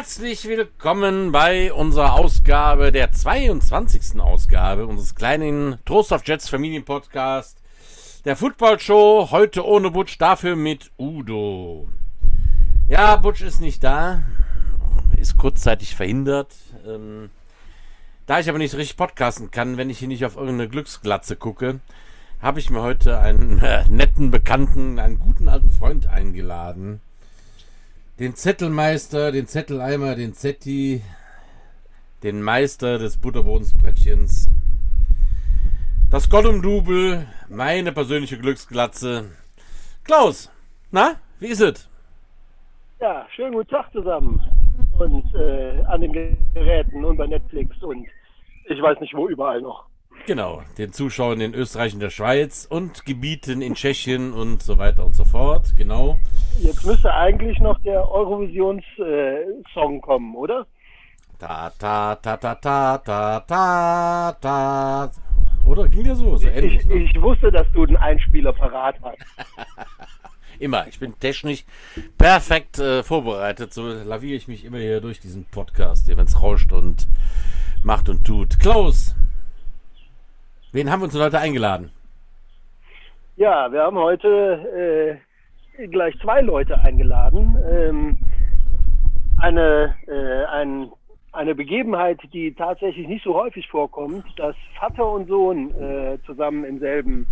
Herzlich willkommen bei unserer Ausgabe, der 22. Ausgabe unseres kleinen Trost of Jets Familienpodcast, der Football Show, heute ohne Butch, dafür mit Udo. Ja, Butch ist nicht da, ist kurzzeitig verhindert. Ähm, da ich aber nicht richtig podcasten kann, wenn ich hier nicht auf irgendeine Glücksglatze gucke, habe ich mir heute einen äh, netten Bekannten, einen guten alten Freund eingeladen den Zettelmeister, den Zetteleimer, den Zetti, den Meister des Butterbodensbrettchens, das Gollum-Double, meine persönliche Glücksglatze. Klaus, na, wie ist es? Ja, schönen guten Tag zusammen. Und äh, an den Geräten und bei Netflix und ich weiß nicht wo überall noch. Genau, den Zuschauern in Österreich und der Schweiz und Gebieten in Tschechien und so weiter und so fort, genau. Jetzt müsste eigentlich noch der Eurovisions-Song kommen, oder? Ta ta ta ta ta ta ta ta. Oder ging der so? so ähnlich, ich, ne? ich wusste, dass du den Einspieler parat hast. immer. Ich bin technisch perfekt äh, vorbereitet. So laviere ich mich immer hier durch diesen Podcast, wenn es rauscht und macht und tut. Klaus, Wen haben wir uns heute eingeladen? Ja, wir haben heute äh, gleich zwei Leute eingeladen. Ähm, eine, äh, ein, eine Begebenheit, die tatsächlich nicht so häufig vorkommt, dass Vater und Sohn äh, zusammen im selben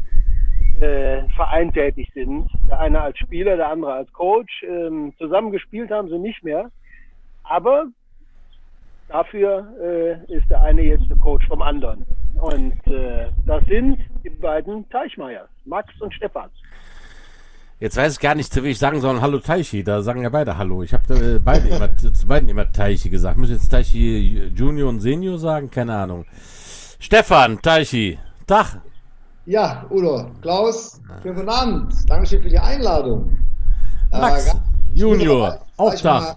äh, Verein tätig sind. Der eine als Spieler, der andere als Coach. Ähm, zusammen gespielt haben sie nicht mehr. Aber Dafür äh, ist der eine jetzt der Coach vom anderen. Und äh, das sind die beiden Teichmeiers, Max und Stefan. Jetzt weiß ich gar nicht, zu wie ich sagen soll, Hallo Teichi. Da sagen ja beide Hallo. Ich habe äh, beide immer, zu beiden immer Teichi gesagt. Muss jetzt Teichi Junior und Senior sagen? Keine Ahnung. Stefan, Teichi, Tag. Ja, Udo, Klaus, guten Abend. Dankeschön für die Einladung. Max, äh, Junior, auch Tag.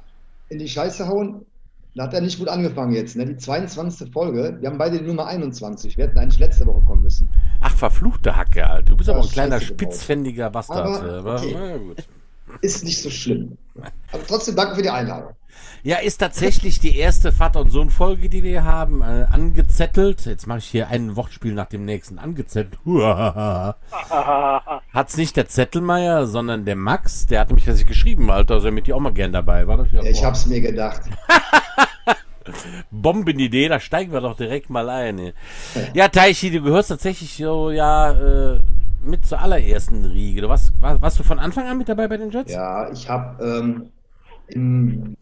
In die Scheiße hauen. Da hat er nicht gut angefangen jetzt, ne? Die 22. Folge. Wir haben beide die Nummer 21. Wir hätten eigentlich letzte Woche kommen müssen. Ach, verfluchte Hacke, Alter. Du bist ja, aber ein kleiner spitzfändiger Bastard. Aber, okay. aber gut. Ist nicht so schlimm. Aber trotzdem danke für die Einladung. Ja, ist tatsächlich die erste Vater- und Sohn-Folge, die wir haben, äh, angezettelt. Jetzt mache ich hier ein Wortspiel nach dem nächsten. Angezettelt. Hat's nicht der Zettelmeier, sondern der Max. Der hat nämlich das geschrieben, Alter. Also mit dir auch mal gern dabei. War ja, ich hab's mir gedacht. Bombenidee, da steigen wir doch direkt mal ein. Ey. Ja, Taichi, du gehörst tatsächlich so, ja, äh, mit zur allerersten Riege. Du warst, war, warst du von Anfang an mit dabei bei den Jets? Ja, ich habe ähm, im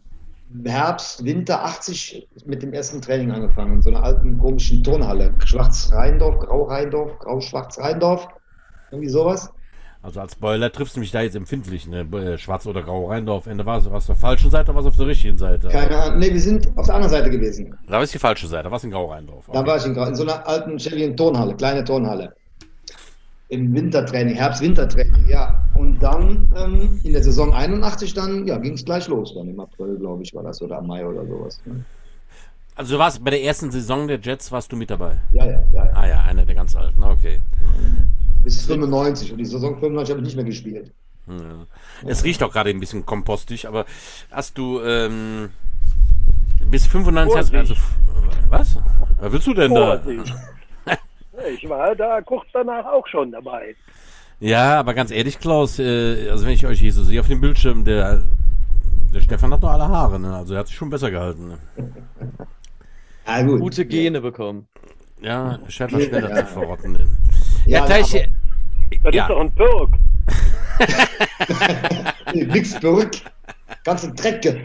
Herbst, Winter 80 mit dem ersten Training angefangen, in so einer alten komischen Turnhalle. Schwarz-Rheindorf, Grau-Rheindorf, Grau-Schwarz-Rheindorf, irgendwie sowas. Also als Spoiler triffst du mich da jetzt empfindlich, ne? Äh, Schwarz oder Grau Rheindorf. Ende war es auf der falschen Seite oder war es auf der richtigen Seite? Keine Ahnung. Ne, wir sind auf der anderen Seite gewesen. Da war es die falsche Seite, da war es in Grau Rheindorf. Okay. Da war ich in, Grau, in so einer alten, schäbigen Turnhalle, kleine Turnhalle im Wintertraining, Herbst-Wintertraining, ja. Und dann ähm, in der Saison 81 dann, ja, ging es gleich los. Dann im April, glaube ich, war das oder Mai oder sowas. Ne? Also du warst bei der ersten Saison der Jets warst du mit dabei? Ja, ja, ja. ja. Ah ja, einer der ganz alten, okay. Bis 95 und die Saison 95 habe ich nicht mehr gespielt. Ja. Es riecht auch gerade ein bisschen kompostig, aber hast du ähm, bis 95 hast, also was? Was willst du denn Vorsicht. da? Ich war da kurz danach auch schon dabei. Ja, aber ganz ehrlich, Klaus, äh, also wenn ich euch hier so sehe auf dem Bildschirm, der, der Stefan hat noch alle Haare, ne? Also er hat sich schon besser gehalten. Ne? Ja, gut. Gute Gene bekommen. Ja, Chef war schneller zu verrotten. Ne? Ja, ja. Das ja. ist doch ein Birk. Nix Birk. Ganze Drecke.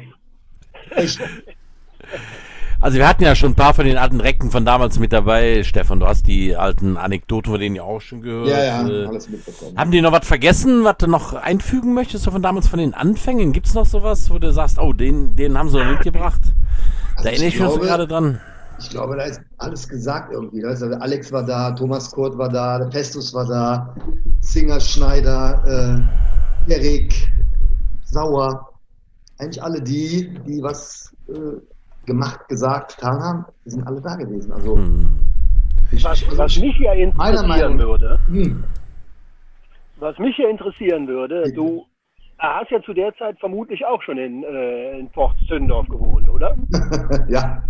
Echt. Also wir hatten ja schon ein paar von den alten Recken von damals mit dabei. Stefan, du hast die alten Anekdoten von denen ja auch schon gehört. Ja, ja, äh, alles mitbekommen. Haben die noch was vergessen, was du noch einfügen möchtest, so von damals von den Anfängen? Gibt es noch sowas, wo du sagst, oh, den, den haben sie noch mitgebracht? Also da erinnere ich mich gerade dran. Ich glaube, da ist alles gesagt irgendwie. Also Alex war da, Thomas Kurt war da, der Pestus war da, Singer Schneider, äh, Erik, Sauer. Eigentlich alle die, die was äh, gemacht, gesagt, getan haben, die sind alle da gewesen. Also, hm. was, was, mich ja interessieren würde, hm. was mich ja interessieren würde, du hat ja zu der Zeit vermutlich auch schon in, äh, in Zündorf gewohnt, oder? ja.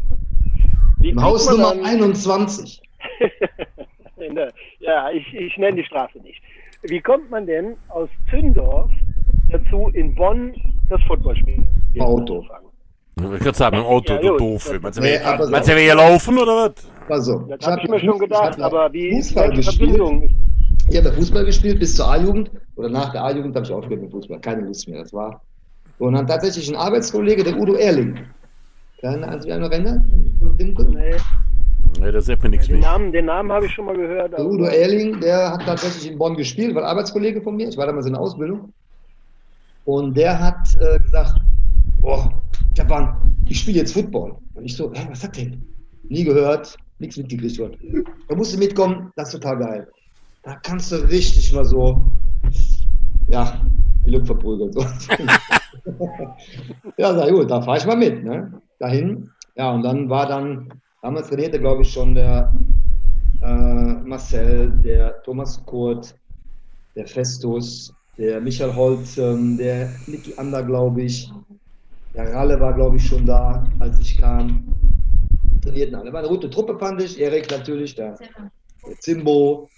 Wie Im Haus Nummer dann... 21. ja, ich, ich nenne die Straße nicht. Wie kommt man denn aus Zündorf dazu, in Bonn das Footballspiel Auto. Ich würde sagen, im Auto, ja, du doof. Meinst du, nee, wir, meinst du, wir hier laufen oder was? Also, das habe ich mir schon gedacht, aber wie Fußball ist die Verbindung? Ich habe Fußball gespielt bis zur A-Jugend oder nach der A-Jugend habe ich aufgehört mit Fußball. Keine Lust mehr. Das war. Und dann tatsächlich ein Arbeitskollege, der Udo Erling. Kann er sich noch erinnern? Nee. Nee, das sagt mir nichts den mehr. Namen, den Namen habe ich schon mal gehört. Der Udo Erling, der hat tatsächlich in Bonn gespielt, war Arbeitskollege von mir. Ich war damals in der Ausbildung. Und der hat äh, gesagt, boah, Japan, ich spiele jetzt Football. Und ich so, hä, was sagt der? Nie gehört, nichts mitgekriegt worden. Da musst du mitkommen, das ist total geil. Da kannst du richtig mal so, ja, die Luft verprügeln. So. ja, sag gut, da fahre ich mal mit, ne? Dahin. Ja, und dann war dann, damals trainierte, glaube ich, schon der äh, Marcel, der Thomas Kurt, der Festus, der Michael Holt, ähm, der Niki Ander, glaube ich. Der Ralle war, glaube ich, schon da, als ich kam. Die trainierten alle. War eine gute Truppe, fand ich. Erik natürlich, der, der Zimbo.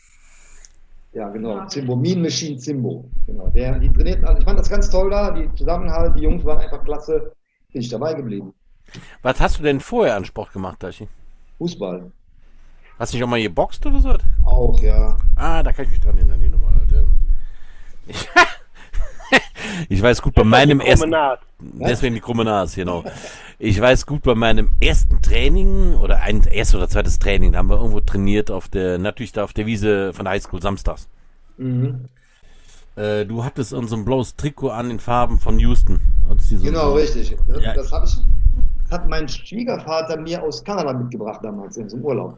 Ja, genau. Zimbo, Mean Machine Zimbo. Genau. Der, die trainierten alle. Ich fand das ganz toll da. Die Zusammenhalt, die Jungs waren einfach klasse. Bin ich dabei geblieben. Was hast du denn vorher an Sport gemacht, Dachi? Fußball. Hast du nicht auch mal geboxt oder so? Auch, ja. Ah, da kann ich mich dran erinnern, die Nummer. Halt. Ich weiß gut, bei meinem ersten. Deswegen die krumme Nase, genau. Ich weiß gut, bei meinem ersten Training oder ein erstes oder zweites Training, da haben wir irgendwo trainiert auf der, natürlich da auf der Wiese von der Highschool samstags. Mhm. Äh, du hattest unser blaues Trikot an in Farben von Houston. So genau, so. richtig. Das, ja. das ich, hat mein Schwiegervater mir aus Kanada mitgebracht damals in so einem Urlaub.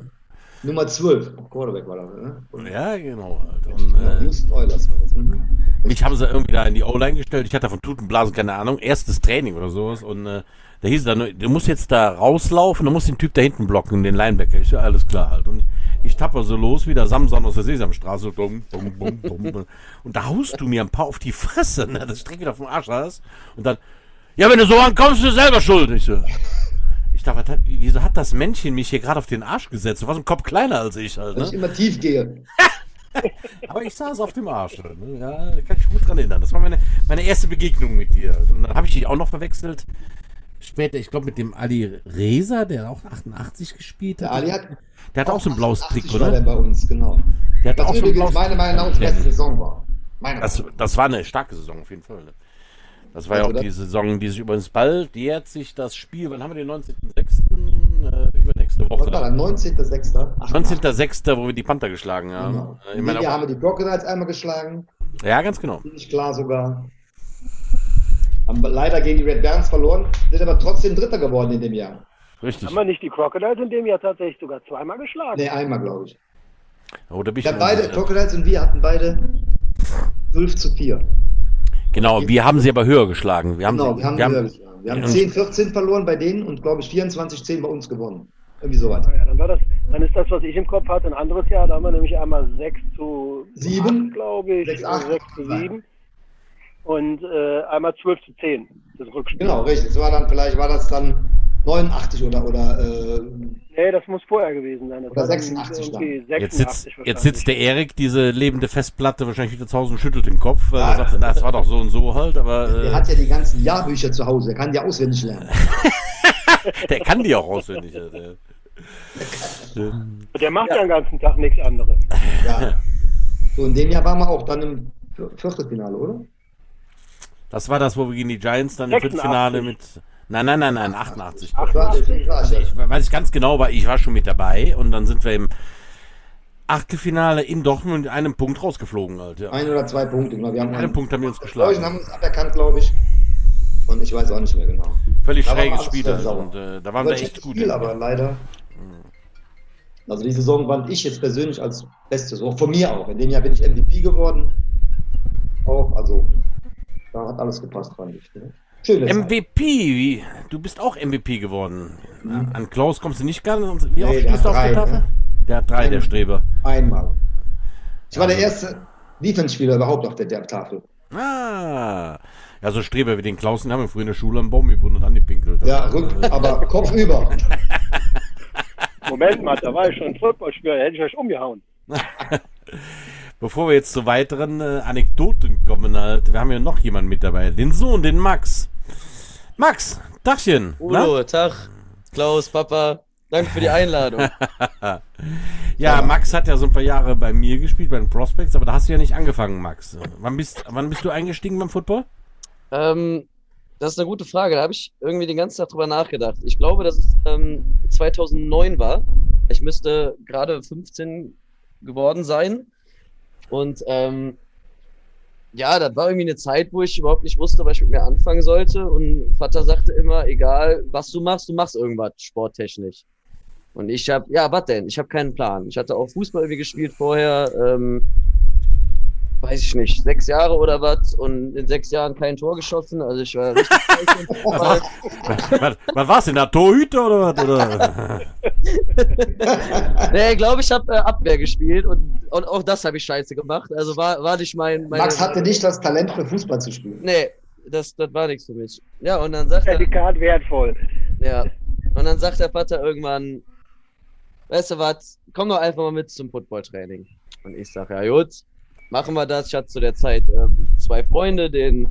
Nummer 12, Quarterback war das, ne? Ja, genau. Und, äh, Houston Oilers war das. Mhm. Mich haben sie irgendwie da in die O-Line gestellt. Ich hatte von Tutenblasen keine Ahnung. Erstes Training oder sowas. Und äh, da hieß es dann, du musst jetzt da rauslaufen, du musst den Typ da hinten blocken, den Linebacker. Ich so, alles klar halt. Und ich, ich tapper so los wie der Samson aus der Sesamstraße. Bum, bum, bum, bum, und da haust du mir ein paar auf die Fresse, ne? Das Dreck wieder vom Arsch hast. Und dann, ja, wenn du so ankommst, du selber schuld. Ich so, dachte, hat, wieso hat das Männchen mich hier gerade auf den Arsch gesetzt? Du warst ein Kopf kleiner als ich halt. Ne? Weil ich immer tief gehe. Aber ich saß auf dem Arsch. Ne? Ja, da kann ich mich gut dran erinnern. Das war meine, meine erste Begegnung mit dir. Und dann habe ich dich auch noch verwechselt. Später, ich glaube, mit dem Ali Reza, der auch 88 gespielt hat. Der Ali hat, der hat auch, so ein blaues Trick, oder? Der bei uns, genau. Der hat auch so ein blaues meine Meinung nach die beste Saison war. Das, das war eine starke Saison auf jeden Fall. Das war also ja auch die Saison, die sich übrigens bald jährt sich das Spiel. Wann haben wir den 19.06.? Äh, übernächste Woche. Was war 19.06.? 19.06., wo wir die Panther geschlagen haben. Genau. Äh, in dem Jahr haben wir die Crocodiles einmal geschlagen. Ja, ganz genau. Nicht klar sogar. Haben leider gegen die Red Barons verloren, sind aber trotzdem Dritter geworden in dem Jahr. Richtig. Haben wir nicht die Crocodiles in dem Jahr tatsächlich sogar zweimal geschlagen? Nee, einmal, glaube ich. Oh, da bin ich ja, beide, Crocodiles und wir hatten beide 12 zu 4. Genau, wir haben sie aber höher geschlagen. Wir haben genau, sie, wir haben, wir haben, geschlagen. Wir haben 10, 14 verloren bei denen und glaube ich 24, 10 bei uns gewonnen. Irgendwie so weit. Ja, dann, war das, dann ist das, was ich im Kopf hatte, ein anderes Jahr. Da haben wir nämlich einmal 6 zu 7, glaube ich. 6, 8, 6 zu 7. Und äh, einmal 12 zu 10, das Rückspiel. Genau, richtig. Das war dann, vielleicht war das dann 89 oder, oder äh, Nee, das muss vorher gewesen sein. Das oder 86 dann. 86 jetzt, sitzt, jetzt sitzt der Erik, diese lebende Festplatte, wahrscheinlich wieder zu Hause und schüttelt den Kopf, weil ah, er sagt, na, das war doch so und so halt, aber... Der äh, hat ja die ganzen Jahrbücher zu Hause, er kann die auswendig lernen. der kann die auch auswendig. Der, der, der macht ja den ganzen Tag nichts anderes. Ja. So, in dem Jahr waren wir auch dann im Viertelfinale, oder? Das war das, wo wir gegen die Giants dann im Viertelfinale mit... Nein, nein, nein, nein, 88. 88. Also ich weiß ich ganz genau, weil ich war schon mit dabei und dann sind wir im Achtelfinale in Dortmund mit einem Punkt rausgeflogen. Halt, ja. Ein oder zwei Punkte. Genau. Wir haben einen Punkt haben wir uns geschlagen. Deutschen haben uns aberkannt, glaube ich. Und ich weiß auch nicht mehr genau. Völlig da schräges Spiel. Und, äh, da waren wir echt gut. Spiel, aber leider. Also die Saison fand ich jetzt persönlich als beste Saison. Von mir auch. In dem Jahr bin ich MVP geworden. Auch, also da hat alles gepasst, fand ich. Ne? Schönes MVP, wie? du bist auch MVP geworden. Mhm. An Klaus kommst du nicht ganz. Wie oft nee, stehst du auf der Tafel? Ne? Der hat drei, Ein, der Streber. Einmal. Ich war der erste Defense-Spieler überhaupt auf der, der Tafel. Ah. Ja, so Streber wie den Klaus, den haben wir früher in der Schule am Baum gebunden und angepinkelt. Ja, rück, aber Kopf über. Moment mal, da war ich schon Footballspieler, da hätte ich euch umgehauen. Bevor wir jetzt zu weiteren äh, Anekdoten kommen, halt, wir haben ja noch jemanden mit dabei, den Sohn, den Max. Max, Dachchen. Udo, Tag. Klaus, Papa, danke für die Einladung. ja, Max hat ja so ein paar Jahre bei mir gespielt, bei den Prospects, aber da hast du ja nicht angefangen, Max. Wann bist, wann bist du eingestiegen beim Football? Ähm, das ist eine gute Frage. Da habe ich irgendwie den ganzen Tag drüber nachgedacht. Ich glaube, dass es ähm, 2009 war. Ich müsste gerade 15 geworden sein. Und ähm, ja, das war irgendwie eine Zeit, wo ich überhaupt nicht wusste, was ich mit mir anfangen sollte. Und Vater sagte immer, egal was du machst, du machst irgendwas sporttechnisch. Und ich habe, ja, was denn? Ich habe keinen Plan. Ich hatte auch Fußball irgendwie gespielt vorher. Ähm, weiß ich nicht, sechs Jahre oder was und in sechs Jahren kein Tor geschossen. Also ich war richtig was, was, was war's denn, der Torhüter oder was? Oder? nee, ich glaube, ich habe äh, Abwehr gespielt und, und auch das habe ich scheiße gemacht. Also war, war nicht mein. Meine, Max hatte nicht das Talent für Fußball zu spielen. Nee, das, das war nichts für mich. Ja, und dann sagt Zertifikat er. wertvoll. Ja. Und dann sagt der Vater irgendwann, weißt du was, komm doch einfach mal mit zum Footballtraining. Und ich sage, ja gut, machen wir das. Ich hatte zu der Zeit ähm, zwei Freunde, den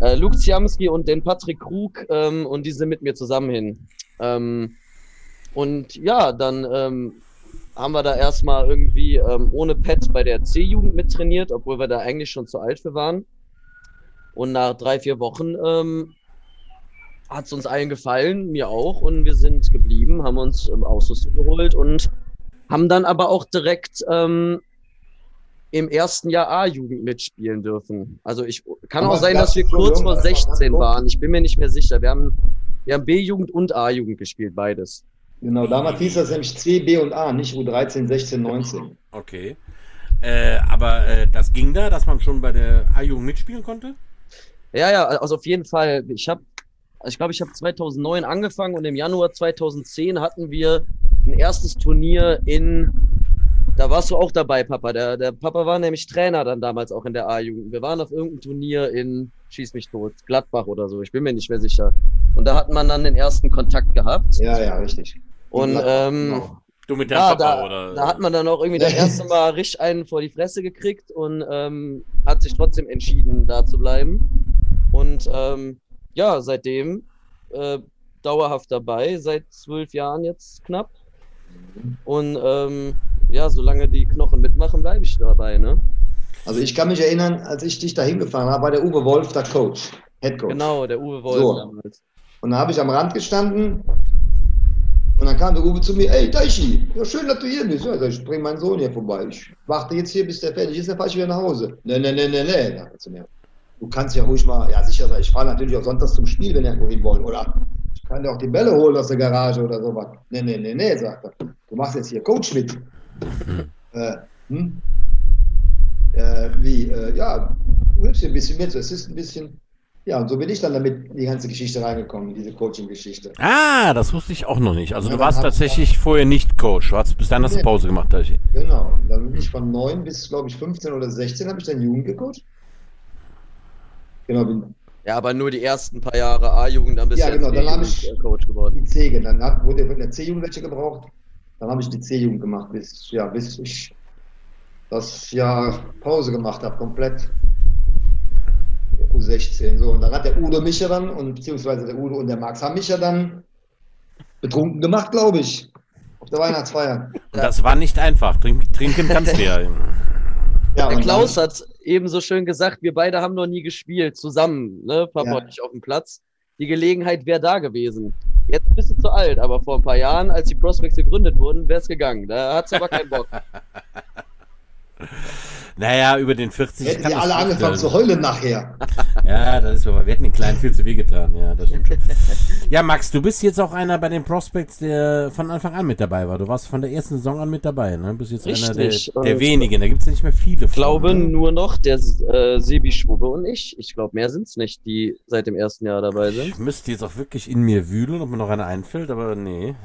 äh, Luke Ziamski und den Patrick Krug, ähm, und die sind mit mir zusammen hin. Ähm, und ja, dann ähm, haben wir da erstmal irgendwie ähm, ohne Pet bei der C-Jugend mittrainiert, obwohl wir da eigentlich schon zu alt für waren. Und nach drei, vier Wochen ähm, hat es uns allen gefallen, mir auch, und wir sind geblieben, haben uns ähm, Ausrüstung geholt und haben dann aber auch direkt ähm, im ersten Jahr A-Jugend mitspielen dürfen. Also ich kann Aber auch sein, dass wir kurz vor 16 waren. Ich bin mir nicht mehr sicher. Wir haben, wir haben B-Jugend und A-Jugend gespielt, beides. Genau, damals hieß das nämlich C, B und A, nicht U13, 16, 19. Okay. Äh, aber äh, das ging da, dass man schon bei der A-Jugend mitspielen konnte? Ja, ja, also auf jeden Fall. Ich habe, also ich glaube, ich habe 2009 angefangen und im Januar 2010 hatten wir ein erstes Turnier in da warst du auch dabei, Papa. Der, der Papa war nämlich Trainer dann damals auch in der A-Jugend. Wir waren auf irgendeinem Turnier in, schieß mich tot, Gladbach oder so. Ich bin mir nicht mehr sicher. Und da hat man dann den ersten Kontakt gehabt. Ja, ja, richtig. Und ähm, genau. Du mit deinem ja, Papa, da, oder? Da hat man dann auch irgendwie das erste Mal richtig einen vor die Fresse gekriegt und ähm, hat sich trotzdem entschieden, da zu bleiben. Und ähm, ja, seitdem äh, dauerhaft dabei, seit zwölf Jahren jetzt knapp. Und ähm, ja, solange die Knochen mitmachen, bleibe ich dabei, ne? Also ich kann mich erinnern, als ich dich da hingefahren habe, war der Uwe Wolf der Coach, Head Coach. Genau, der Uwe Wolf so. damals. Und da habe ich am Rand gestanden und dann kam der Uwe zu mir, ey Taichi, ja schön, dass du hier bist. Ja, ich bringe meinen Sohn hier vorbei. Ich warte jetzt hier, bis der fertig ist, dann fahre ich wieder nach Hause. Ne, ne, ne, ne, ne, sagt er zu mir. Du kannst ja ruhig mal, ja sicher, ich fahre natürlich auch sonntags zum Spiel, wenn ihr wohin wollen. Oder ich kann dir auch die Bälle holen aus der Garage oder sowas. Ne, ne, ne, ne, sagt er. Du machst jetzt hier Coach mit. Äh, hm? äh, wie, äh, ja, du hilfst dir ein bisschen mit, es ist ein bisschen, ja, und so bin ich dann damit in die ganze Geschichte reingekommen, diese Coaching-Geschichte. Ah, das wusste ich auch noch nicht. Also ja, du warst tatsächlich ich, vorher nicht Coach, du hast bis dann hast du Pause gemacht. Da genau, dann bin ich von 9 bis, glaube ich, 15 oder 16 habe ich dann Jugend gecoacht. Genau, bin ja, aber nur die ersten paar Jahre A-Jugend, dann bist du ja, genau, dann habe ich Coach geworden. Die C, dann hat, wurde in der C-Jugend welche gebraucht. Dann habe ich die C-Jugend gemacht, bis, ja, bis ich das Jahr Pause gemacht habe, komplett. U16. So, und dann hat der Udo mich ja dann, und beziehungsweise der Udo und der Max haben mich ja dann betrunken gemacht, glaube ich. Auf der Weihnachtsfeier. Das war nicht einfach. Trink, trinken kannst du ja. ja der Klaus hat eben so schön gesagt, wir beide haben noch nie gespielt, zusammen, ne? Papa ja. auf dem Platz. Die Gelegenheit wäre da gewesen. Jetzt bist du zu alt, aber vor ein paar Jahren, als die Prospects gegründet wurden, wäre es gegangen. Da hat es aber keinen Bock. Naja, über den 40 Hätten kann alle angefangen zu heulen nachher. ja, das ist so. Wir hätten den Kleinen viel zu weh getan. Ja, das stimmt schon. ja, Max, du bist jetzt auch einer bei den Prospects, der von Anfang an mit dabei war. Du warst von der ersten Saison an mit dabei. Ne? Du bist jetzt Richtig. einer der, der wenigen. Da gibt es ja nicht mehr viele. Ich glaube ne? nur noch der äh, Sebi Schwube und ich. Ich glaube, mehr sind es nicht, die seit dem ersten Jahr dabei sind. Ich müsste jetzt auch wirklich in mir wühlen, ob mir noch einer einfällt, aber nee.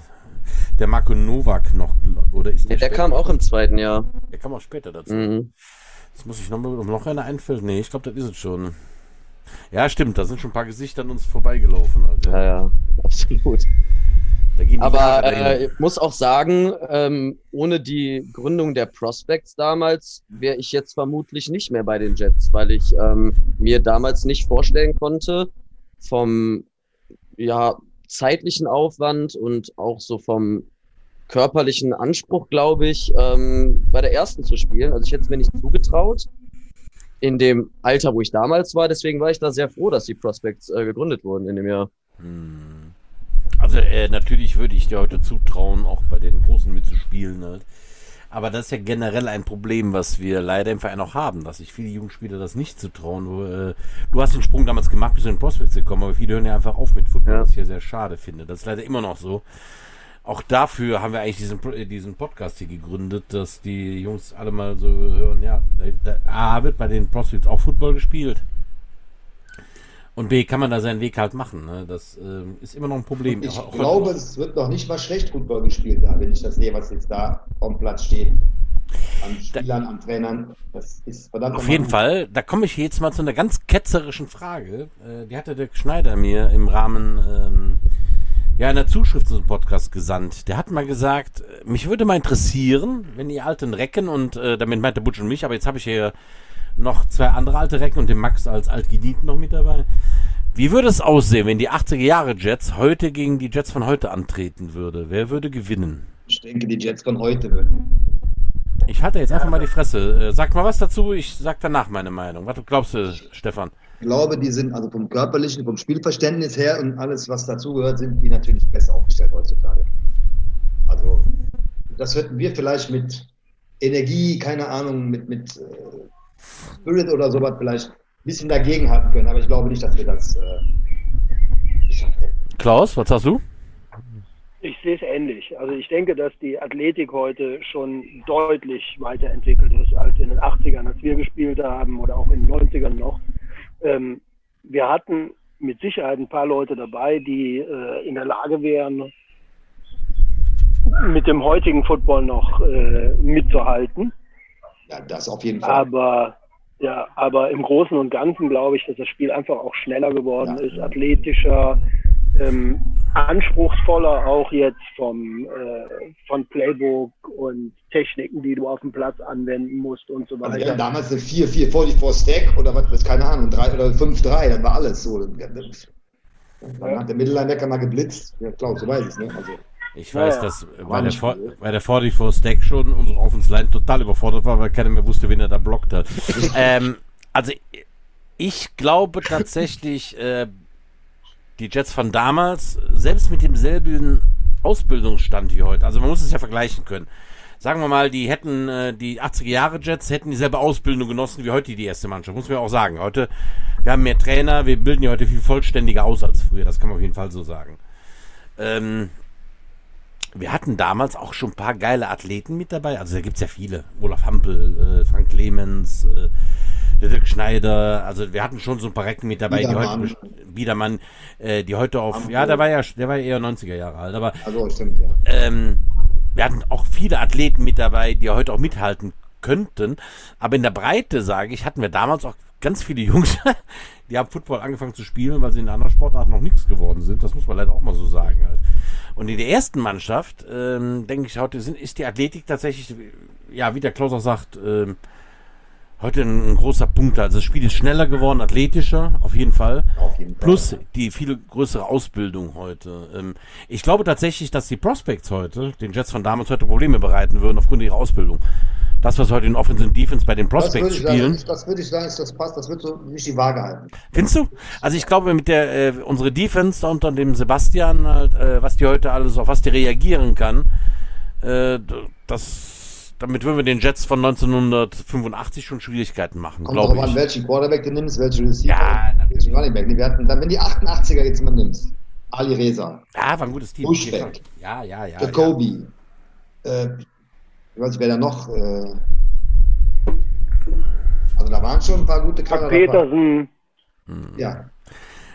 Der Marco Novak noch, oder ist der? Der kam auch im zweiten Jahr. Der kam auch später dazu. Mhm. Jetzt muss ich noch, noch einer einfällt. Nee, ich glaube, das ist es schon. Ja, stimmt, da sind schon ein paar Gesichter an uns vorbeigelaufen. Halt, Ja, ja, absolut. Da gehen die Aber äh, ich muss auch sagen, ähm, ohne die Gründung der Prospects damals wäre ich jetzt vermutlich nicht mehr bei den Jets, weil ich ähm, mir damals nicht vorstellen konnte, vom ja, zeitlichen Aufwand und auch so vom körperlichen Anspruch, glaube ich, ähm, bei der ersten zu spielen. Also ich hätte es mir nicht zugetraut in dem Alter, wo ich damals war. Deswegen war ich da sehr froh, dass die Prospects äh, gegründet wurden in dem Jahr. Hm. Also äh, natürlich würde ich dir heute zutrauen, auch bei den Großen mitzuspielen halt. Aber das ist ja generell ein Problem, was wir leider im Verein auch haben, dass sich viele Jugendspieler das nicht zutrauen. Du, äh, du hast den Sprung damals gemacht, bist in den Prospects gekommen, aber viele hören ja einfach auf mit Football, Ja. was ich ja sehr schade finde. Das ist leider immer noch so. Auch dafür haben wir eigentlich diesen, äh, diesen Podcast hier gegründet, dass die Jungs alle mal so hören, ja, da, da, A wird bei den Prospects auch Football gespielt. Und B kann man da seinen Weg halt machen. Ne? Das ähm, ist immer noch ein Problem. Ich Auch- glaube, es wird noch nicht mal schlecht Football gespielt da, wenn ich das sehe, was jetzt da dem Platz steht. An Spielern, an Trainern. Das ist verdammt Auf jeden gut. Fall, da komme ich jetzt mal zu einer ganz ketzerischen Frage. Äh, die hatte der Schneider mir im Rahmen ähm, ja, einer Zuschrift zu diesem Podcast gesandt. Der hat mal gesagt, äh, mich würde mal interessieren, wenn die alten Recken und äh, damit meinte Butch und mich, aber jetzt habe ich hier noch zwei andere alte Recken und den Max als Altgedienten noch mit dabei. Wie würde es aussehen, wenn die 80er Jahre Jets heute gegen die Jets von heute antreten würde? Wer würde gewinnen? Ich denke, die Jets von heute würden. Ich halte jetzt einfach mal die Fresse. Äh, sag mal was dazu, ich sag danach meine Meinung. Was glaubst du, Stefan? Ich glaube, die sind also vom körperlichen, vom Spielverständnis her und alles, was dazugehört, sind die natürlich besser aufgestellt heutzutage. Also, das hätten wir vielleicht mit Energie, keine Ahnung, mit, mit äh, Spirit oder sowas vielleicht ein bisschen dagegenhalten können. Aber ich glaube nicht, dass wir das äh, geschafft hätten. Klaus, was sagst du? Ich sehe es ähnlich. Also ich denke, dass die Athletik heute schon deutlich weiterentwickelt ist als in den 80ern, als wir gespielt haben oder auch in den 90ern noch. Ähm, wir hatten mit Sicherheit ein paar Leute dabei, die äh, in der Lage wären, mit dem heutigen Football noch äh, mitzuhalten. Ja, das auf jeden Fall. Aber ja, aber im Großen und Ganzen glaube ich, dass das Spiel einfach auch schneller geworden Ja. ist, athletischer, ähm, anspruchsvoller auch jetzt vom äh, von Playbook und Techniken, die du auf dem Platz anwenden musst und so Also wir weiter. hatten damals eine 4, 4, 44 Stack oder was, weiß keine Ahnung, 3 oder 5, 3, das war alles so. Dann hat der Mittellinebacker mal geblitzt. Ja, Klaus, du weißt es, ne? Also, Ich Ja, weiß, ja. dass bei War der, gut. bei der 44 Stack schon unsere Offense-Line total überfordert war, weil keiner mehr wusste, wen er da blockt hat. ähm, also ich glaube tatsächlich, äh, die Jets von damals, selbst mit demselben Ausbildungsstand wie heute, also man muss es ja vergleichen können. Sagen wir mal, die hätten, äh, die 80er Jahre Jets hätten dieselbe Ausbildung genossen wie heute die erste Mannschaft, muss man auch sagen. Heute, wir haben mehr Trainer, wir bilden ja heute viel vollständiger aus als früher, das kann man auf jeden Fall so sagen. Ähm, wir hatten damals auch schon ein paar geile Athleten mit dabei. Also da gibt es ja viele. Olaf Hampel, äh, Frank Clemens, äh, der Dirk Schneider. Also wir hatten schon so ein paar Recken mit dabei, Biedermann. die heute Biedermann, äh, die heute auf. Hampel. Ja, der war ja, der war ja eher 90er Jahre alt, aber also stimmt, ja. ähm, wir hatten auch viele Athleten mit dabei, die heute auch mithalten könnten. Aber in der Breite, sage ich, hatten wir damals auch ganz viele Jungs, die haben Football angefangen zu spielen, weil sie in anderen Sportarten noch nichts geworden sind. Das muss man leider auch mal so sagen. Halt. Und in der ersten Mannschaft, ähm, denke ich, heute sind, ist die Athletik tatsächlich, ja, wie der Klaus auch sagt, ähm, heute ein, ein großer Punkt. Also das Spiel ist schneller geworden, athletischer, auf jeden Fall. Auf jeden Fall. Plus die viel größere Ausbildung heute. Ähm, ich glaube tatsächlich, dass die Prospects heute, den Jets von damals heute Probleme bereiten würden aufgrund ihrer Ausbildung. Das, was heute in Offense und Defense bei den Prospects ich sagen, spielen. das würde ich sagen, das passt, das wird so nicht die Waage halten. Findest du? Also ich glaube, mit der äh, unsere Defense unter dem Sebastian, halt, äh, was die heute alles, auf was die reagieren kann, äh, das, damit würden wir den Jets von 1985 schon Schwierigkeiten machen, glaube drauf an, ich. welchen Quarterback du nimmst, welchen Receiver, Ja, welchen Running Back. Wir hatten dann, wenn die 88er jetzt mal nimmst, Ali Reza, Ja, war ein gutes Team. Bushback. Ja, ja, ja. ja. Jacoby, äh, ich weiß nicht, wer da noch, äh, also da waren schon ein paar gute dabei. Petersen, Ja,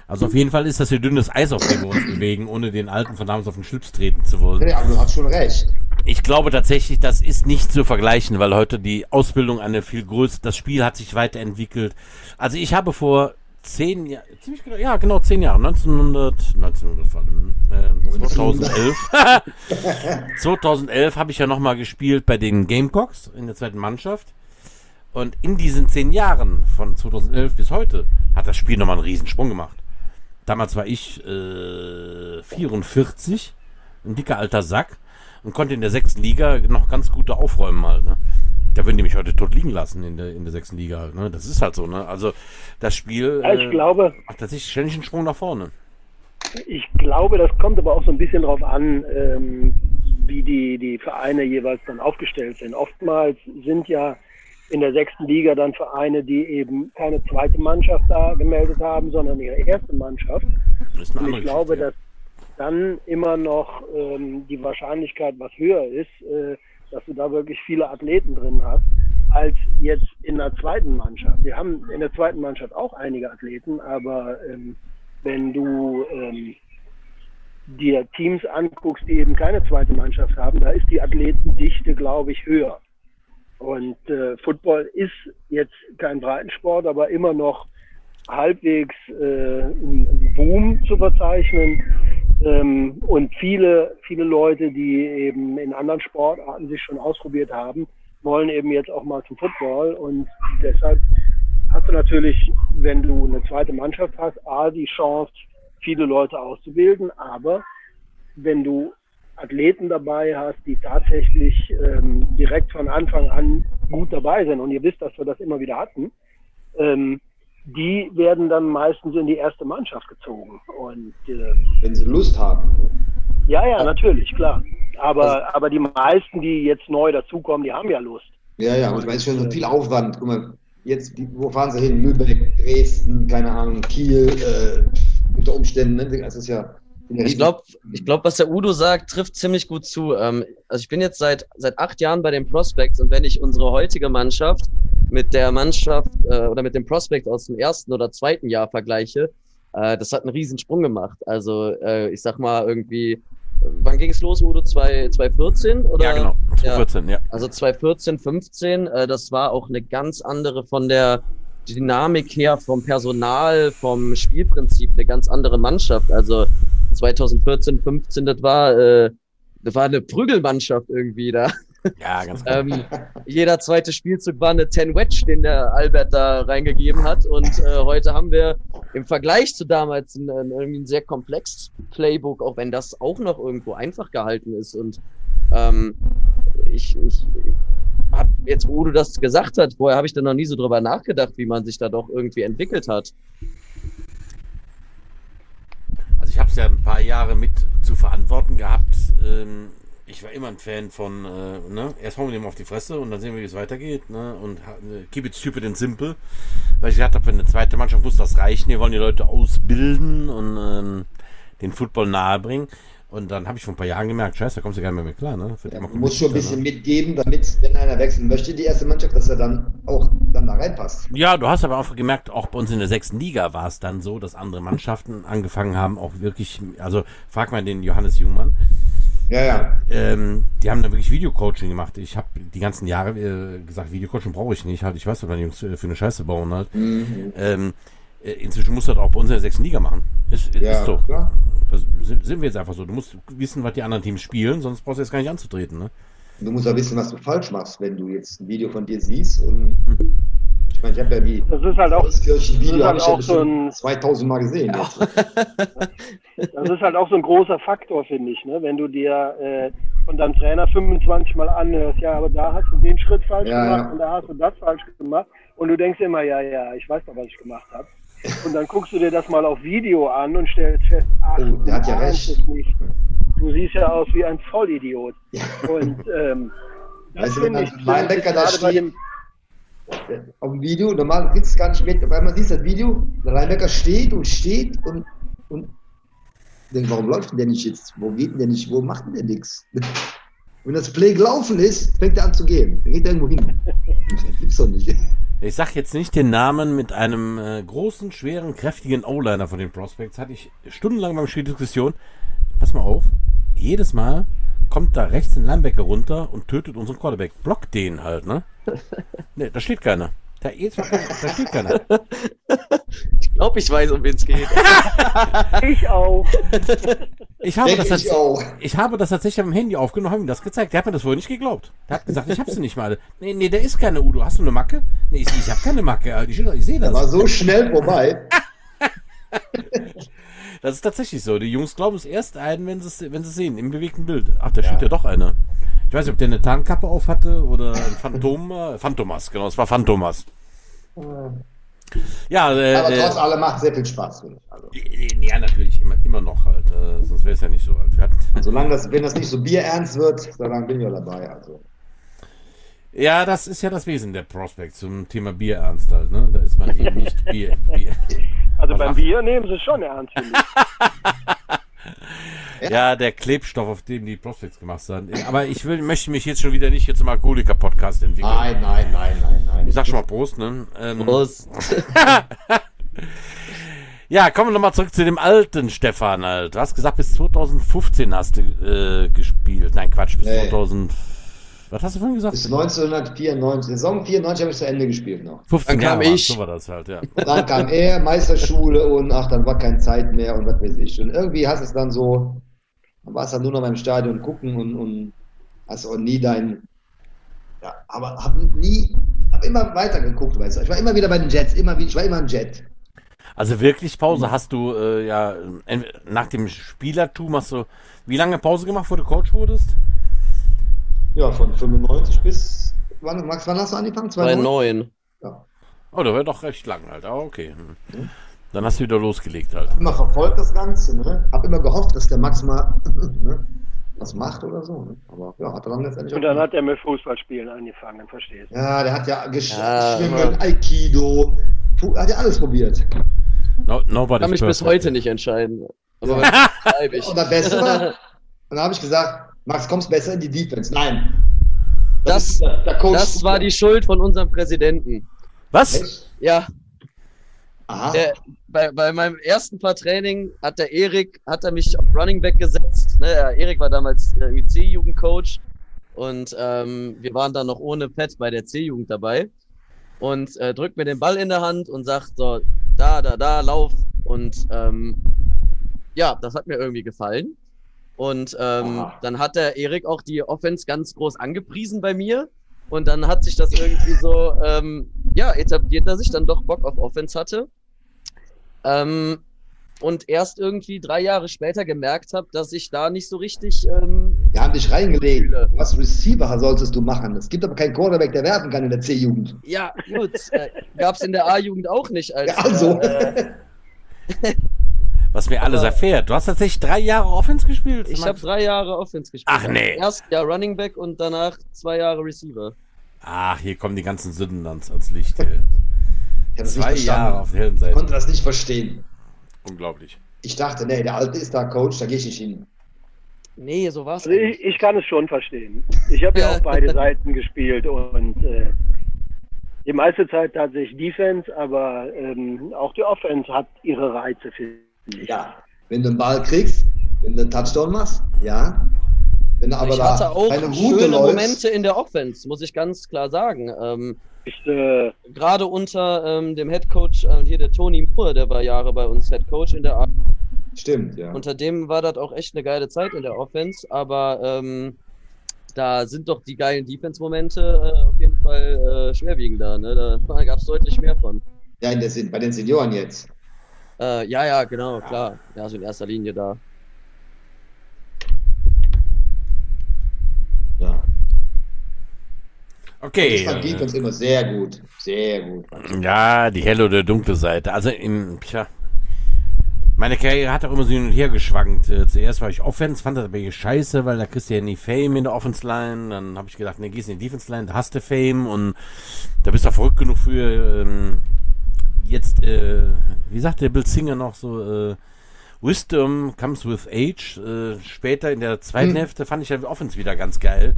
Also auf jeden Fall ist das hier dünnes Eis, auf dem wir uns bewegen, ohne den Alten von damals auf den Schlips treten zu wollen. nee, aber du hast schon recht. Ich glaube tatsächlich, das ist nicht zu vergleichen, weil heute die Ausbildung eine viel größere, das Spiel hat sich weiterentwickelt. Also ich habe vor zehn Jahren, ziemlich genau, ja genau zehn Jahre, 1900, 1900 vor allem, äh, 2011. 2011 habe ich ja nochmal gespielt bei den Gamecocks in der zweiten Mannschaft. Und in diesen zehn Jahren, von 2011 bis heute, hat das Spiel nochmal einen Riesensprung gemacht. Damals war ich äh, 44, ein dicker alter Sack und konnte in der sechsten Liga noch ganz gute aufräumen halt. Ne? Da würden die mich heute tot liegen lassen in der, in der sechsten Liga. Ne? Das ist halt so. Ne? Also das Spiel Ja, ich glaube, macht tatsächlich ständig einen Sprung nach vorne. Ich glaube, das kommt aber auch so ein bisschen drauf an, ähm, wie die, die Vereine jeweils dann aufgestellt sind. Oftmals sind ja in der sechsten Liga dann Vereine, die eben keine zweite Mannschaft da gemeldet haben, sondern ihre erste Mannschaft. Und ich glaube, dass dann immer noch ähm, die Wahrscheinlichkeit was höher ist, äh, dass du da wirklich viele Athleten drin hast, als jetzt in der zweiten Mannschaft. Wir haben in der zweiten Mannschaft auch einige Athleten, aber ähm, wenn du ähm, dir Teams anguckst, die eben keine zweite Mannschaft haben, da ist die Athletendichte, glaube ich, höher. Und äh, Football ist jetzt kein Breitensport, aber immer noch halbwegs äh, ein Boom zu verzeichnen. Ähm, und viele, viele Leute, die eben in anderen Sportarten sich schon ausprobiert haben, wollen eben jetzt auch mal zum Football. Und deshalb hast du natürlich, wenn du eine zweite Mannschaft hast, A, die Chance, viele Leute auszubilden, aber wenn du Athleten dabei hast, die tatsächlich ähm, direkt von Anfang an gut dabei sind, und ihr wisst, dass wir das immer wieder hatten, ähm, die werden dann meistens in die erste Mannschaft gezogen. Und ähm, Wenn sie Lust haben. ja, ja, natürlich, klar. Aber, aber die meisten, die jetzt neu dazukommen, die haben ja Lust. Ja, ja, und ich meine, es ist schon viel Aufwand. Guck mal, jetzt, wo fahren sie hin? Lübeck, Dresden, keine Ahnung, Kiel, äh, unter Umständen. Ne? Das ist ja. Ich glaube, ich glaub, was der Udo sagt, trifft ziemlich gut zu. Ähm, also ich bin jetzt seit, seit acht Jahren bei den Prospects und wenn ich unsere heutige Mannschaft mit der Mannschaft äh, oder mit dem Prospect aus dem ersten oder zweiten Jahr vergleiche, äh, das hat einen riesen Sprung gemacht. Also äh, ich sag mal irgendwie, wann ging es los, Udo? 2 2014? Oder? Ja, genau. Ja. 2014, ja. Also 2014, 15, äh, das war auch eine ganz andere von der Dynamik her, vom Personal, vom Spielprinzip, eine ganz andere Mannschaft. Also 2014, 15, das war, äh, das war eine Prügelmannschaft irgendwie da. Ja, ganz genau. Ähm, jeder zweite Spielzug war eine 10 Wedge, den der Albert da reingegeben hat. Und äh, heute haben wir im Vergleich zu damals ein, ein, sehr komplexes Playbook, auch wenn das auch noch irgendwo einfach gehalten ist. Und ähm, ich, ich habe jetzt, wo Udo das gesagt hat, vorher habe ich da noch nie so drüber nachgedacht, wie man sich da doch irgendwie entwickelt hat. Also ich habe es ja ein paar Jahre mit zu verantworten gehabt. Ähm, ich war immer ein Fan von, äh, ne, erst hauen wir dem auf die Fresse und dann sehen wir, wie es weitergeht, ne, und äh, keep it stupid and simple. Weil ich gesagt habe, für eine zweite Mannschaft muss das reichen, wir wollen die Leute ausbilden und ähm, den Football nahebringen. Und dann habe ich vor ein paar Jahren gemerkt, scheiße, da kommst du gar nicht mehr mit klar, ne? Ja, muss schon ein bisschen mitgeben, damit, wenn einer wechseln möchte, die erste Mannschaft, dass er dann auch dann da reinpasst. Ja, du hast aber auch gemerkt, auch bei uns in der sechsten Liga war es dann so, dass andere Mannschaften angefangen haben, auch wirklich, also frag mal den Johannes Jungmann, Ja, ja. ähm, die haben dann wirklich Videocoaching gemacht. Ich habe die ganzen Jahre äh, gesagt, Videocoaching brauche ich nicht, halt, ich weiß, was meine Jungs äh, für eine Scheiße bauen halt. Mhm. Ähm, äh, inzwischen musst du das auch bei uns in der sechsten Liga machen. Ist, Ja, ist so. klar. Das sind sind wir jetzt einfach so. Du musst wissen, was die anderen Teams spielen, sonst brauchst du jetzt gar nicht anzutreten, ne? Du musst auch wissen, was du falsch machst, wenn du jetzt ein Video von dir siehst. Und Mhm. Ich meine, ich habe ja die Das ist halt auch, Kirchenvideo das habe ist ich ja halt auch so bestimmt ein- 2000 Mal gesehen. Jetzt. das ist halt auch so ein großer Faktor, finde ich, ne? Wenn du dir äh, von deinem Trainer 25 Mal anhörst, ja, aber da hast du den Schritt falsch Ja, gemacht ja. und da hast du das falsch gemacht und du denkst immer, ja, ja, ich weiß doch, was ich gemacht habe. Und dann guckst du dir das mal auf Video an und stellst fest, ach, Oh, der hat ja recht. es nicht. Du siehst ja aus wie ein Vollidiot. Ja. Und ähm, das Weißt du, wenn ich, Linebacker da steht, Auf dem Video, normal kriegst du es gar nicht mit. Auf einmal siehst du das Video, der Linebacker steht und steht und, und denkst, warum läuft denn der nicht jetzt? Wo geht denn der nicht? Wo macht denn der nichts? Wenn das Play gelaufen ist, fängt er an zu gehen. Dann geht er irgendwo hin. Das gibt's doch nicht. Ich sag jetzt nicht den Namen mit einem äh, großen, schweren, kräftigen O-Liner von den Prospects. Hatte ich stundenlang beim Spiel Diskussion. Pass mal auf. Jedes Mal kommt da rechts den Linebacker runter und tötet unseren Quarterback. Blockt den halt, ne? Ne, da steht keiner. Da, da steht keiner. Ich glaube, ich weiß, um wen es geht. Ich auch. Ich habe, das ich auch. ich habe das tatsächlich am Handy aufgenommen, habe ihm das gezeigt. Der hat mir das vorher nicht geglaubt. Der hat gesagt, ich habe sie nicht mal. Nee, nee, der ist keine Udo. Hast du eine Macke? Nee, ich, ich habe keine Macke. Alter. Ich, ich sehe War das. so schnell vorbei. Das ist tatsächlich so. Die Jungs glauben es erst ein, wenn sie es wenn sie sehen, im bewegten Bild. Ach, da steht ja doch einer. Ich weiß nicht, ob der eine Tarnkappe auf hatte oder ein Phantom. äh, Phantomas, genau, es war Phantomas. Ja, äh, Aber äh, trotz allem macht sehr viel Spaß, finde ich. Also, ja, natürlich, immer, immer noch halt. Äh, sonst wäre es ja nicht so halt. Hatten, solange das, wenn das nicht so bierernst wird, solange bin ich ja dabei. Also. ja, das ist ja das Wesen der Prospect zum Thema Bier ernst halt. Ne? Da ist man eben nicht Bier. Bier. Also Was beim Bier nehmen sie es schon ernst, ich. Ja, der Klebstoff, auf dem die Prospects gemacht sind. Aber ich will, möchte mich jetzt schon wieder nicht hier zum Alkoholiker-Podcast entwickeln. Nein, nein, nein, nein, nein. Ich sag schon mal Prost, ne? Ähm, Prost. Ja, kommen wir nochmal zurück zu dem alten Stefan. Du hast gesagt, bis 2015 hast du äh, gespielt. Nein, Quatsch, bis Nee. 2000. Was hast du vorhin gesagt? Bis 1994, Saison 94 habe ich zu Ende gespielt noch. 15 Dann kam Jahre, ich. So war das halt, ja. Dann kam er, Meisterschule und ach, dann war keine Zeit mehr und was weiß ich. Und irgendwie hast du es dann so, dann warst du dann nur noch beim Stadion gucken und, und hast auch nie dein, ja, aber hab nie, hab immer weiter geguckt, weißt du. Ich war immer wieder bei den Jets, immer wieder, ich war immer ein Jet. Also wirklich Pause hast du äh, ja nach dem Spielertum hast du wie lange Pause gemacht, bevor du Coach wurdest? Ja, von 95 bis, wann, Max, wann hast du angefangen? Bei 2009? neun. Ja. Oh, da wäre doch recht lang halt. Okay. Hm. Dann hast du wieder losgelegt halt. Immer verfolgt das Ganze, ne? Hab immer gehofft, dass der Max mal ne, was macht oder so. Ne? Aber ja, hat er dann letztendlich Und dann hat er mit Fußballspielen angefangen, verstehst du? Ja, der hat ja Gesch Ja. Aikido, Fu- hat ja alles probiert. No, Ich nobody kann mich bis heute nicht entscheiden. Aber bleib ich. Und das Beste war, und dann habe ich gesagt, Max, kommst besser in die Defense. Nein. Das- ist der, der Coach. Das war die Schuld von unserem Präsidenten. Was? Echt? Ja, Aha. der, bei, bei meinem ersten paar Training hat der Erik, hat er mich auf Running Back gesetzt. Ne, Erik war damals äh, C-Jugendcoach und ähm, wir waren dann noch ohne Pet bei der C-Jugend dabei und äh, drückt mir den Ball in der Hand und sagt so, da, da, da, lauf und ähm, ja, das hat mir irgendwie gefallen. Und ähm, dann hat der Erik auch die Offense ganz groß angepriesen bei mir. Und dann hat sich das irgendwie so, ähm, ja, etabliert, dass ich dann doch Bock auf Offense hatte. Ähm, und erst irgendwie drei Jahre später gemerkt habe, dass ich da nicht so richtig. Ähm, Wir haben dich reingelegt. Was Receiver solltest du machen? Es gibt aber keinen Quarterback, der werfen kann in der C-Jugend. ja, gut, äh, gab es in der A-Jugend auch nicht. Als, Ja, also. Äh, Was mir alles Aber- erfährt. Du hast tatsächlich drei Jahre Offense gespielt? ich habe drei Jahre Offense gespielt. Ach, nee. Erst ja Running Back und danach zwei Jahre Receiver. Ach, hier kommen die ganzen Sünden ans, ans Licht. Ich das Zwei. Jahre auf der Ich Heldenseite. konnte das nicht verstehen. Unglaublich. Ich dachte, nee, der Alte ist da Coach, da gehe ich nicht hin. Nee, so war's. Also ich, ich kann es schon verstehen. Ich habe ja auch beide Seiten gespielt und äh, die meiste Zeit tatsächlich Defense, aber ähm, auch die Offense hat ihre Reize, finde ich. Ja, wenn du einen Ball kriegst, wenn du einen Touchdown machst, ja. Wenn du aber ich da hatte auch keine Route schöne läufst, Momente in der Offense, muss ich ganz klar sagen. Ähm, Ich, äh, Gerade unter ähm, dem Head Coach, äh, hier der Tony Moore, der war Jahre bei uns Head Coach in der A. Stimmt, ja. Unter dem war das auch echt eine geile Zeit in der Offense, aber ähm, da sind doch die geilen Defense-Momente äh, auf jeden Fall äh, schwerwiegender. Ne? Da gab es deutlich mehr von. Ja, in der, bei den Senioren jetzt. Äh, ja, ja, genau, klar. Ja, so in erster Linie da. Ja. Okay. Ich fand äh, Defense immer sehr gut. Sehr gut. Ja, die helle oder dunkle Seite. Also im, tja, meine Karriere hat auch immer so hin und her geschwankt. Äh, Zuerst war ich Offense, fand das aber hier scheiße, weil da kriegst du ja nie Fame in der Offense Line. Dann habe ich gedacht, ne, gehst in die Defense Line, da hast du Fame und da bist du verrückt genug für. Ähm, jetzt, äh, wie sagt der Bill Singer noch so, äh, Wisdom comes with age. Äh, später in der zweiten Hm. Hälfte fand ich ja Offense wieder ganz geil,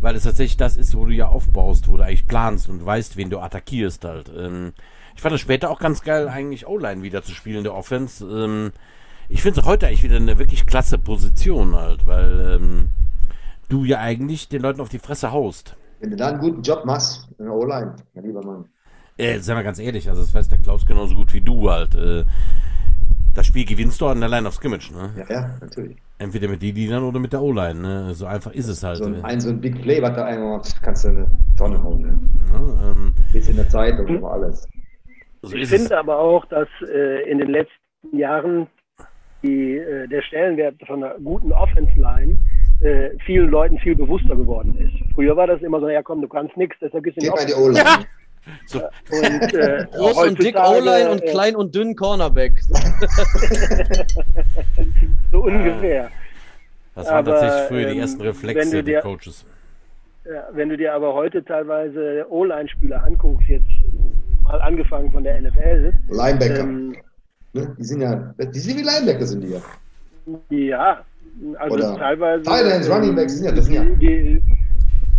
weil es tatsächlich das ist, wo du ja aufbaust, wo du eigentlich planst und weißt, wen du attackierst halt. Ähm, ich fand es später auch ganz geil, eigentlich O-Line wieder zu spielen, der Offense. Ähm, ich finde es heute eigentlich wieder eine wirklich klasse Position halt, weil ähm, du ja eigentlich den Leuten auf die Fresse haust. Wenn du da einen guten Job machst, in der O-Line, mein lieber Mann. Äh, sei mal ganz ehrlich, also das weiß der Klaus genauso gut wie du halt. Äh, das Spiel gewinnst du an der Line of Scrimmage, ne? Ja, ja, natürlich. Entweder mit den Liedern oder mit der O-Line, ne? So einfach ist es halt. So ein, ein, so ein Big Play, was da einmal macht, kannst du eine Tonne hauen. Ne? Ja, ähm, Bis in der Zeit und über alles. so Ich finde aber auch, dass äh, in den letzten Jahren die, äh, der Stellenwert von einer guten Offense-Line äh, vielen Leuten viel bewusster geworden ist. Früher war das immer so, ja komm, du kannst nichts, deshalb gehst du in die Offense. So, Und, äh, Groß und dick O-Line und klein und dünn Cornerback. So ungefähr. das waren aber, tatsächlich früher die ähm, ersten Reflexe der Coaches. Ja, wenn du dir aber heute teilweise O-Line-Spieler anguckst, jetzt mal angefangen von der NFL, Linebacker. ähm, ne? Die sind ja, die sind wie Linebacker, sind die ja. ja, also Oder teilweise. Tight Ends, ähm, Running Backs sind ja- das sind ja- Die,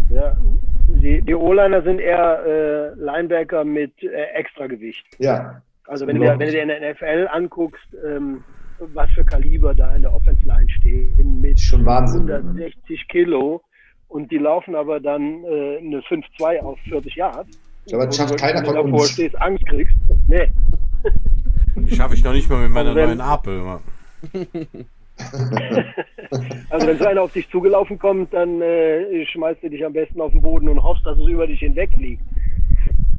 ja, die, die O-Liner sind eher äh, Linebacker mit äh, Extragewicht. Ja. Also wenn du, dir, wenn du dir in der NFL anguckst, ähm, was für Kaliber da in der Offense Line stehen, mit Schon Wahnsinn. 160 Kilo und die laufen aber dann äh, eine 5-2 auf 40 Yards. Aber das schafft du, keiner wenn du von davor uns. stehst, Angst kriegst. Nee. Die schaffe ich noch nicht mal mit meiner Also wenn- neuen Apel. Also wenn so einer auf dich zugelaufen kommt, dann äh, schmeißt du dich am besten auf den Boden und hoffst, dass es über dich hinwegfliegt.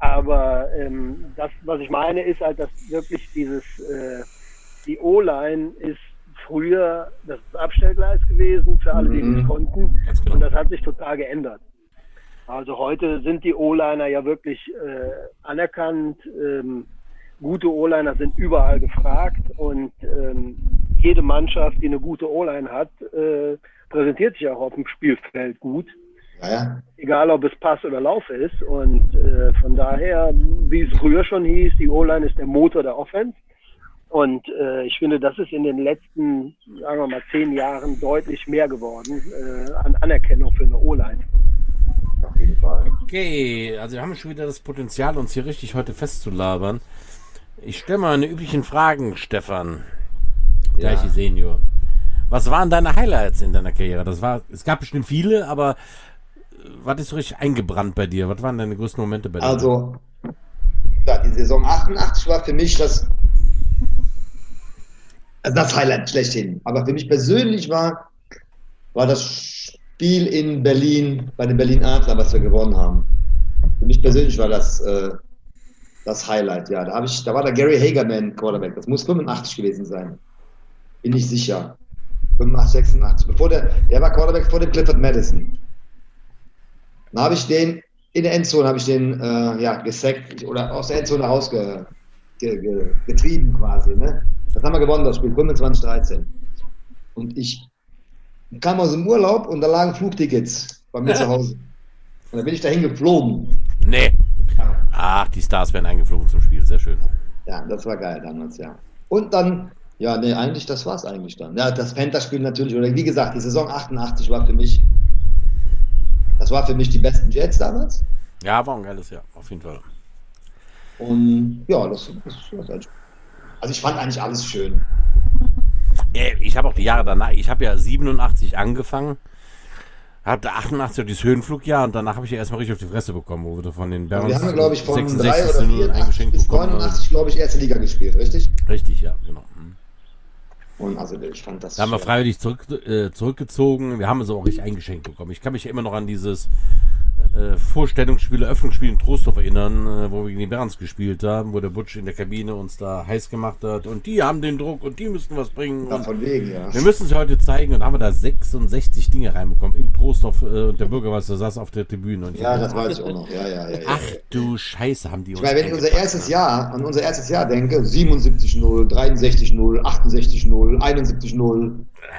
Aber ähm, das, was ich meine, ist halt, dass wirklich dieses, äh, die O-Line ist früher das Abstellgleis gewesen für alle, die Mhm. nicht konnten. Genau. Und das hat sich total geändert. Also heute sind die O-Liner ja wirklich äh, anerkannt. Ähm, gute O-Liner sind überall gefragt und ähm, jede Mannschaft, die eine gute O-Line hat, äh, präsentiert sich auch auf dem Spielfeld gut. Ja, ja. Egal, ob es Pass oder Lauf ist. Und äh, von daher, wie es früher schon hieß, die O-Line ist der Motor der Offense. Und äh, ich finde, das ist in den letzten, sagen wir mal, zehn Jahren deutlich mehr geworden äh, an Anerkennung für eine O-Line. Auf jeden Fall. Okay, also wir haben schon wieder das Potenzial, uns hier richtig heute festzulabern. Ich stelle mal eine üblichen Fragen, Stefan. Ja. Senior. Was waren deine Highlights in deiner Karriere? Das war, es gab bestimmt viele, aber äh, was ist so richtig eingebrannt bei dir? Was waren deine größten Momente bei dir? Also, ja, die Saison 88 war für mich das, also das Highlight schlechthin. Aber für mich persönlich war, war das Spiel in Berlin, bei den Berlin Adler, was wir gewonnen haben. Für mich persönlich war das äh, das Highlight, ja. Da, ich, da war der Gary Hagerman Quarterback. Das muss 85 gewesen sein. Bin ich sicher. 85, 86. Bevor der, der war Quarterback vor dem Clifford Madison. Dann habe ich den in der Endzone habe ich den äh, ja, gesackt oder aus der Endzone rausgetrieben ge, ge, getrieben quasi. Ne? Das haben wir gewonnen, das Spiel, 25-13. Und ich kam aus dem Urlaub und da lagen Flugtickets bei mir zu Hause. Und dann bin ich dahin geflogen. nee. Ach, die Stars werden eingeflogen zum Spiel. Sehr schön. Ja, das war geil damals, ja. Und dann, ja, nee, eigentlich, das war's eigentlich dann. Ja, das Panther-Spiel natürlich, oder wie gesagt, die Saison 88 war für mich, das war für mich die besten Jets damals. Ja, war ein geiles Jahr, auf jeden Fall. Und ja, das, das, das also ich fand eigentlich alles schön. Äh, Ich habe auch die Jahre danach, ich habe ja 87 angefangen, hatte 88 dieses Höhenflugjahr und danach habe ich ja erstmal richtig auf die Fresse bekommen, wo wir von den Barons wir haben, glaube ich, von 3 66 oder zu 0 84 eingeschenkt bis bekommen. 89, glaube ich, erste Liga gespielt, richtig? Richtig, ja, genau. Mhm. Und also ich fand das Da haben wir freiwillig zurück, äh, zurückgezogen. Wir haben es auch richtig eingeschenkt bekommen. Ich kann mich ja immer noch an dieses äh, Vorstellungsspiel, Eröffnungsspiel in Trostorf erinnern, äh, wo wir gegen die Berns gespielt haben, wo der Butch in der Kabine uns da heiß gemacht hat und die haben den Druck und die müssen was bringen. Ja, von wegen, ja. wir müssen sie heute zeigen und haben wir da 66 Dinge reinbekommen in Trostorf äh, und der Bürgermeister saß auf der Tribüne. Und Ja, das weiß ich auch noch. Ja, ja, ja. Ach du Scheiße, haben die uns Ich meine, wenn ich unser erstes ne? Jahr, an unser erstes Jahr denke, 77-0, 63-0, 68-0, 71-0,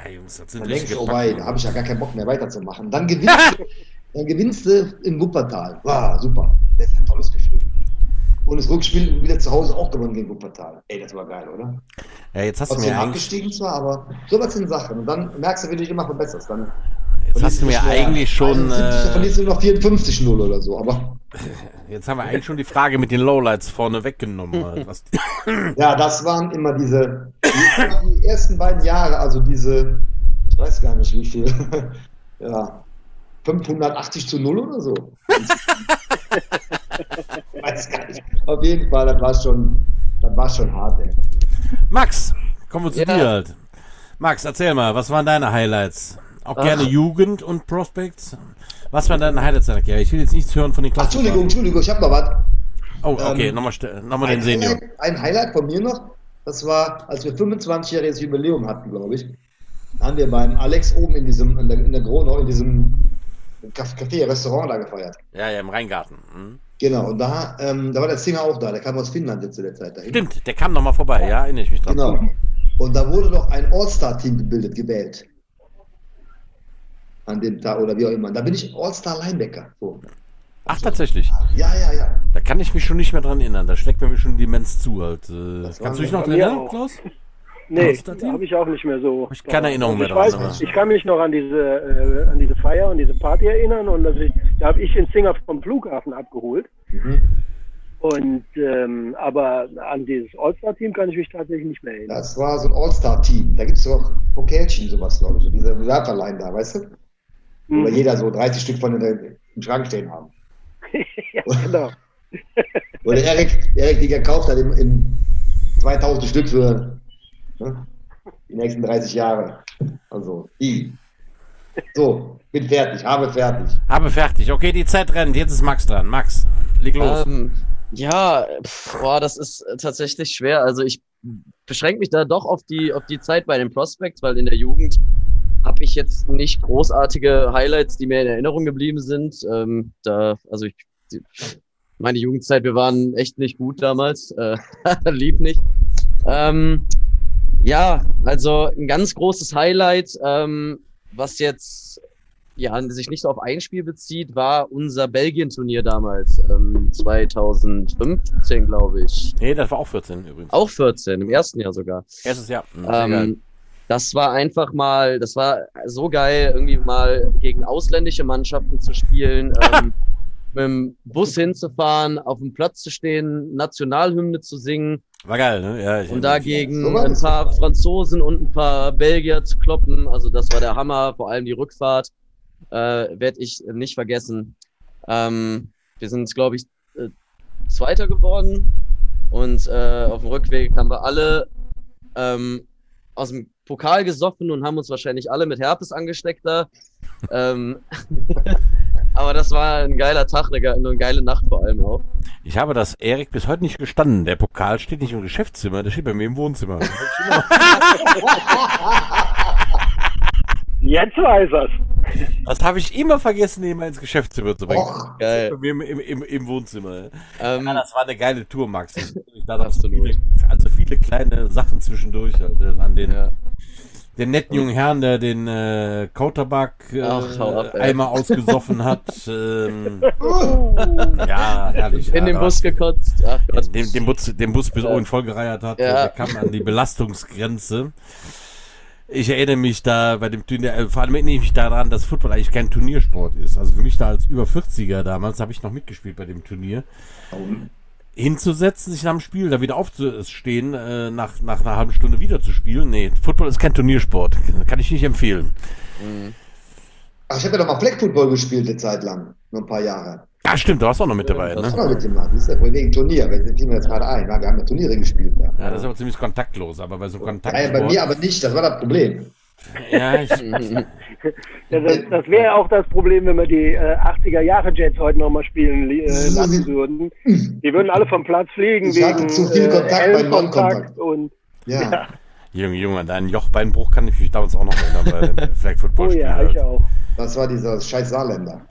Ja, Jungs, das sind dann denkst du, oh wei, da habe ich ja gar keinen Bock mehr weiterzumachen. Dann gewinnst du, dann gewinnst du in Wuppertal. Wow, super. Das ist ein tolles Gefühl. Und das Rückspiel wieder zu Hause auch gewonnen gegen Wuppertal. Ey, das war geil, oder? Ja, jetzt hast du Trotzdem mir abgestiegen zwar, aber sowas sind Sachen. Und dann merkst du, wie du dich immer verbesserst. Dann jetzt hast du mir eigentlich schon, 71, dann äh, verlierst du noch 54-0 oder so. Aber jetzt haben wir eigentlich schon die Frage mit den Lowlights vorne weggenommen. Ja, das waren immer diese, die, die ersten beiden Jahre, also diese, ich weiß gar nicht wie viel, ja, 580 zu 0 oder so. Weiß gar nicht. Auf jeden Fall, das war schon, das war schon hart, ey. Max, kommen wir zu Ja. dir halt. Max, erzähl mal, was waren deine Highlights? Auch gerne Ach. Jugend und Prospects. Was waren deine Highlights deiner Karriere? Ich will jetzt nichts hören von den Ach, Klassen. Entschuldigung, Entschuldigung, ich habe noch was. Oh, okay, Ähm, nochmal noch mal den Senior. Highlight, ein Highlight von mir noch, das war, als wir 25-jähriges Jubiläum hatten, glaube ich, haben wir beim Alex oben in diesem, in der, in der Gronau, in diesem Café, Restaurant da gefeiert. Ja, ja, im Rheingarten. Hm. Genau, und da, ähm, da war der Singer auch da, der kam aus Finnland jetzt zu der Zeit dahin. Stimmt, der kam nochmal vorbei, ja, erinnere ich mich dran. Genau. Und da wurde doch ein All-Star-Team gebildet, gewählt. An dem Tag oder wie auch immer. Da bin ich All-Star-Linebacker. So. Ach, tatsächlich. Ja, ja, ja. Da kann ich mich schon nicht mehr dran erinnern. Da schlägt mir schon die Demenz zu halt. Äh, kannst du dich noch dran erinnern. Klaus? Nee, habe ich auch nicht mehr so. Ich keine Erinnerung mehr ich dran, weiß, aber- Ich kann mich noch an diese, äh, an diese Feier und diese Party erinnern und dass ich, da habe ich den Singer vom Flughafen abgeholt. Mhm. Und ähm, aber an dieses All-Star-Team kann ich mich tatsächlich nicht mehr erinnern. Das war so ein All-Star-Team. Da gibt es doch Pokalchen, sowas, glaube ich. So diese Werferlein da, weißt du? Wo Mhm. jeder so 30 Stück von den, im Schrank stehen haben. ja, genau. Wo der Erik, Erik die gekauft hat im, im 2000 Stück für ne, die nächsten 30 Jahre. Also, die. So, bin fertig, habe fertig. Habe fertig. Okay, die Zeit rennt. Jetzt ist Max dran. Max, leg los. Ähm, ja, pf, boah, das ist äh, tatsächlich schwer. Also ich beschränke mich da doch auf die, auf die Zeit bei den Prospects, weil in der Jugend habe ich jetzt nicht großartige Highlights, die mir in Erinnerung geblieben sind. Ähm, da, also ich, die, meine Jugendzeit, wir waren echt nicht gut damals, äh, lieb nicht. Ähm, ja, also ein ganz großes Highlight, ähm, was jetzt ja, sich nicht so auf ein Spiel bezieht, war unser Belgien-Turnier damals, ähm, 2015, glaube ich. nee, das war auch 14 übrigens. Auch 14, im ersten Jahr sogar. Erstes Jahr. Hm. Ähm, das war einfach mal, das war so geil, irgendwie mal gegen ausländische Mannschaften zu spielen, ähm, mit dem Bus hinzufahren, auf dem Platz zu stehen, Nationalhymne zu singen War geil, ne? Ja, ich und dagegen ein paar Franzosen und ein paar Belgier zu kloppen. Also das war der Hammer, vor allem die Rückfahrt äh, werde ich nicht vergessen. Ähm, wir sind, glaube ich, äh, Zweiter geworden und äh, auf dem Rückweg haben wir alle ähm, aus dem Pokal gesoffen und haben uns wahrscheinlich alle mit Herpes angesteckt da. ähm, aber das war ein geiler Tag, eine, ge- eine geile Nacht vor allem auch. Ich habe das Erik bis heute nicht gestanden. Der Pokal steht nicht im Geschäftszimmer, der steht bei mir im Wohnzimmer. Jetzt weiß er's. Das habe ich immer vergessen, ihn mal ins Geschäftszimmer zu bringen. Och, Geil. Bei mir im, im, im, im Wohnzimmer. Ähm, Ja, das war eine geile Tour, Max. Da Absolut. Viele, also viele kleine Sachen zwischendurch. Halt, äh, an den, ja. Den netten jungen Herrn, der den äh, Kauterbach äh, ab, einmal ausgesoffen hat. Ähm, Oh. ja, herrlich. in ja, den Bus gekotzt. Ach Gott. den, den, Bus, den Bus bis Ja. oben vollgereiert hat. Ja. Der kam an die Belastungsgrenze. Ich erinnere mich da bei dem Turnier, äh, vor allem erinnere ich mich daran, dass Football eigentlich kein Turniersport ist. Also für mich da als über 40er damals habe ich noch mitgespielt bei dem Turnier. Hinzusetzen, sich nach dem Spiel, da wieder aufzustehen, äh, nach, nach einer halben Stunde wieder zu spielen. Nee, Football ist kein Turniersport. Kann ich nicht empfehlen. Mhm. Ach, ich habe ja doch mal Flag Football gespielt eine Zeit lang, nur ein paar Jahre. Ah, stimmt, du warst auch noch mit dabei, Das ne? war noch mitgemacht, siehst du, wegen Turnier, weil fiel mir jetzt gerade ein. Wir haben ja Turniere gespielt da. Ja, das ist aber ziemlich kontaktlos, aber bei so einem Ja, Kontaktsport. bei mir aber nicht, das war das Problem. Ja, ich, Ja, das das wäre auch das Problem, wenn wir die äh, 80er Jahre Jets heute nochmal spielen äh, lassen würden. Die würden alle vom Platz fliegen Ich hatte wegen zu viel Kontakt Ellenkontakt Non-Kontakt. und Ja. Junge, Junge, deinen Jochbeinbruch kann ich mich damals auch noch erinnern bei dem Flag Football oh Spiel. ja, ich auch. Das war dieser scheiß Saarländer.